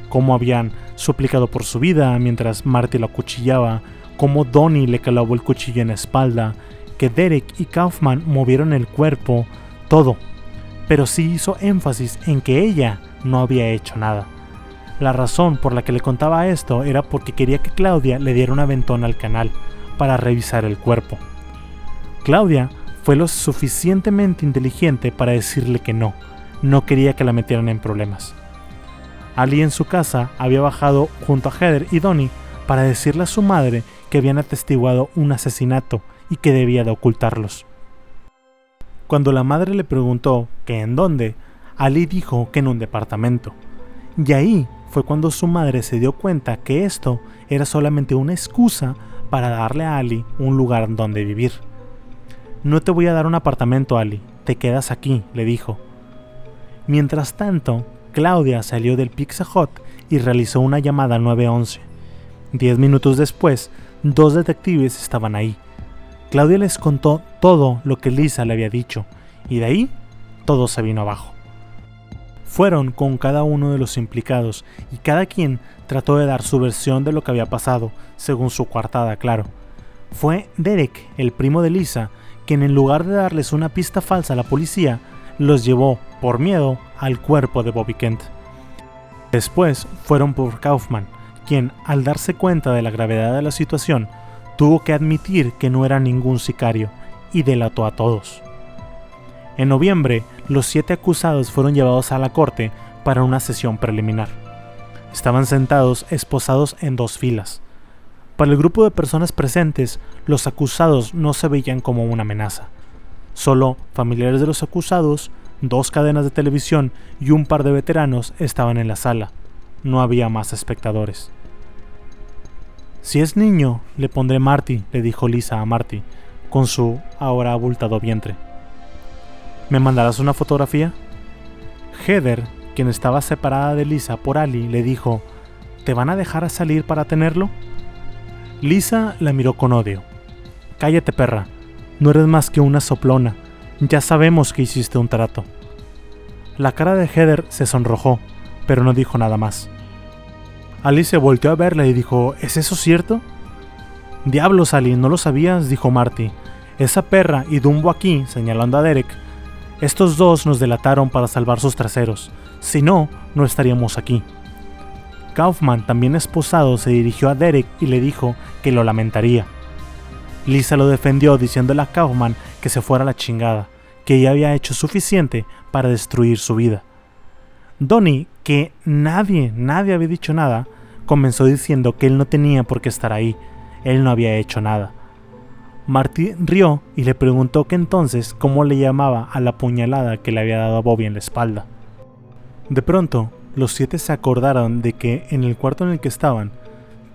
cómo habían suplicado por su vida mientras Marty lo acuchillaba, cómo Donnie le clavó el cuchillo en la espalda, que Derek y Kaufman movieron el cuerpo, todo. Pero sí hizo énfasis en que ella no había hecho nada. La razón por la que le contaba esto era porque quería que Claudia le diera una ventona al canal para revisar el cuerpo. Claudia fue lo suficientemente inteligente para decirle que no, no quería que la metieran en problemas. Ali en su casa había bajado junto a Heather y Donnie para decirle a su madre que habían atestiguado un asesinato y que debía de ocultarlos. Cuando la madre le preguntó que en dónde, Ali dijo que en un departamento. Y ahí fue cuando su madre se dio cuenta que esto era solamente una excusa para darle a Ali un lugar donde vivir. No te voy a dar un apartamento, Ali, te quedas aquí, le dijo. Mientras tanto, Claudia salió del Pizza Hut y realizó una llamada al 911. Diez minutos después, dos detectives estaban ahí. Claudia les contó todo lo que Lisa le había dicho, y de ahí todo se vino abajo. Fueron con cada uno de los implicados y cada quien trató de dar su versión de lo que había pasado, según su coartada, claro. Fue Derek, el primo de Lisa, quien en lugar de darles una pista falsa a la policía, los llevó, por miedo, al cuerpo de Bobby Kent. Después fueron por Kaufman, quien, al darse cuenta de la gravedad de la situación, tuvo que admitir que no era ningún sicario y delató a todos. En noviembre, los siete acusados fueron llevados a la corte para una sesión preliminar. Estaban sentados esposados en dos filas. Para el grupo de personas presentes, los acusados no se veían como una amenaza. Solo familiares de los acusados, dos cadenas de televisión y un par de veteranos estaban en la sala. No había más espectadores. Si es niño, le pondré Marty, le dijo Lisa a Marty, con su ahora abultado vientre. ¿Me mandarás una fotografía? Heather, quien estaba separada de Lisa por Ali, le dijo, ¿te van a dejar salir para tenerlo? Lisa la miró con odio. Cállate, perra, no eres más que una soplona, ya sabemos que hiciste un trato. La cara de Heather se sonrojó, pero no dijo nada más. Alice volteó a verla y dijo, ¿Es eso cierto? Diablos, Ali, ¿no lo sabías? dijo Marty. Esa perra y Dumbo aquí, señalando a Derek. Estos dos nos delataron para salvar sus traseros. Si no, no estaríamos aquí. Kaufman, también esposado, se dirigió a Derek y le dijo que lo lamentaría. Lisa lo defendió diciéndole a Kaufman que se fuera a la chingada, que ella había hecho suficiente para destruir su vida. Donnie, que nadie, nadie había dicho nada, comenzó diciendo que él no tenía por qué estar ahí, él no había hecho nada. Marty rió y le preguntó que entonces cómo le llamaba a la puñalada que le había dado a Bobby en la espalda. De pronto, los siete se acordaron de que en el cuarto en el que estaban,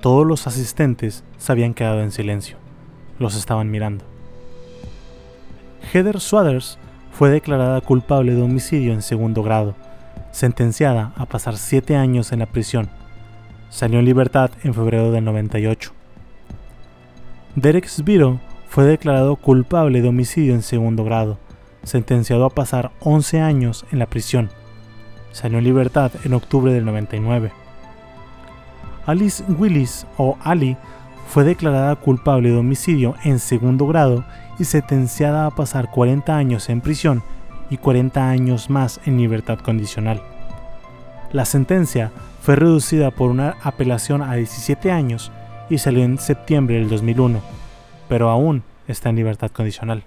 todos los asistentes se habían quedado en silencio. Los estaban mirando. Heather Swathers fue declarada culpable de homicidio en segundo grado, sentenciada a pasar siete años en la prisión Salió en libertad en febrero del 98. Derek Sviro fue declarado culpable de homicidio en segundo grado, sentenciado a pasar 11 años en la prisión. Salió en libertad en octubre del 99. Alice Willis, o Ali, fue declarada culpable de homicidio en segundo grado y sentenciada a pasar 40 años en prisión y 40 años más en libertad condicional. La sentencia fue reducida por una apelación a 17 años y salió en septiembre del 2001, pero aún está en libertad condicional.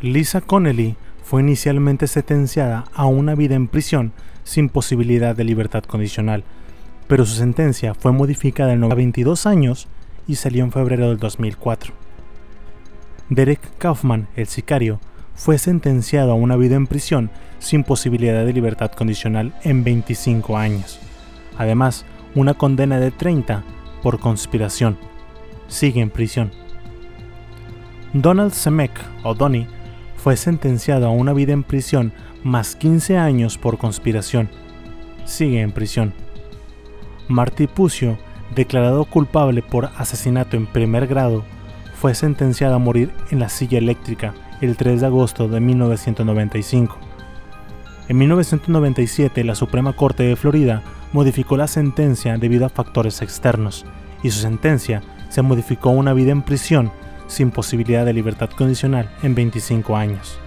Lisa Connelly fue inicialmente sentenciada a una vida en prisión sin posibilidad de libertad condicional, pero su sentencia fue modificada en 22 años y salió en febrero del 2004. Derek Kaufman, el sicario, fue sentenciado a una vida en prisión sin posibilidad de libertad condicional en 25 años. Además, una condena de 30 por conspiración. Sigue en prisión. Donald Semek, o Donnie, fue sentenciado a una vida en prisión más 15 años por conspiración. Sigue en prisión. Marty Pucio, declarado culpable por asesinato en primer grado, fue sentenciado a morir en la silla eléctrica el 3 de agosto de 1995. En 1997, la Suprema Corte de Florida modificó la sentencia debido a factores externos, y su sentencia se modificó a una vida en prisión sin posibilidad de libertad condicional en 25 años.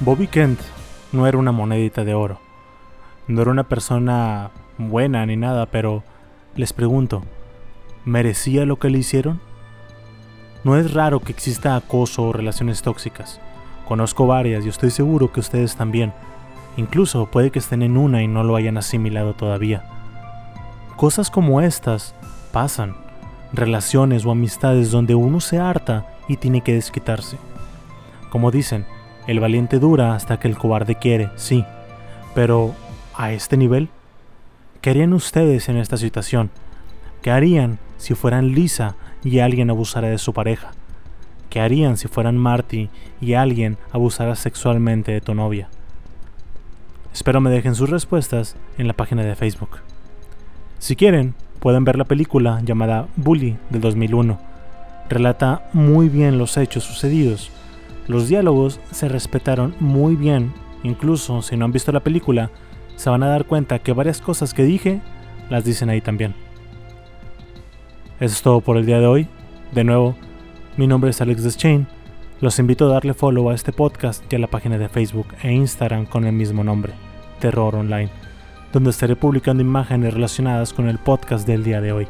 Bobby Kent no era una monedita de oro, no era una persona buena ni nada, pero les pregunto, ¿merecía lo que le hicieron? No es raro que exista acoso o relaciones tóxicas. Conozco varias y estoy seguro que ustedes también Incluso puede que estén en una y no lo hayan asimilado todavía. Cosas como estas pasan, relaciones o amistades donde uno se harta y tiene que desquitarse. Como dicen, el valiente dura hasta que el cobarde quiere, sí, pero ¿a este nivel? ¿Qué harían ustedes en esta situación? ¿Qué harían si fueran Lisa y alguien abusara de su pareja? ¿Qué harían si fueran Marty y alguien abusara sexualmente de tu novia? Espero me dejen sus respuestas en la página de Facebook. Si quieren, pueden ver la película llamada Bully del 2001. Relata muy bien los hechos sucedidos. Los diálogos se respetaron muy bien, incluso si no han visto la película, se van a dar cuenta que varias cosas que dije las dicen ahí también. Eso es todo por el día de hoy. De nuevo, mi nombre es Alex Deschain. Los invito a darle follow a este podcast y a la página de Facebook e Instagram con el mismo nombre, Terror Online, donde estaré publicando imágenes relacionadas con el podcast del día de hoy.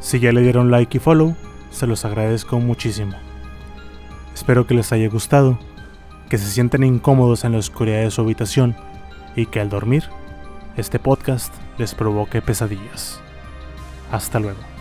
Si ya le dieron like y follow, se los agradezco muchísimo. Espero que les haya gustado, que se sienten incómodos en la oscuridad de su habitación y que al dormir, este podcast les provoque pesadillas. Hasta luego.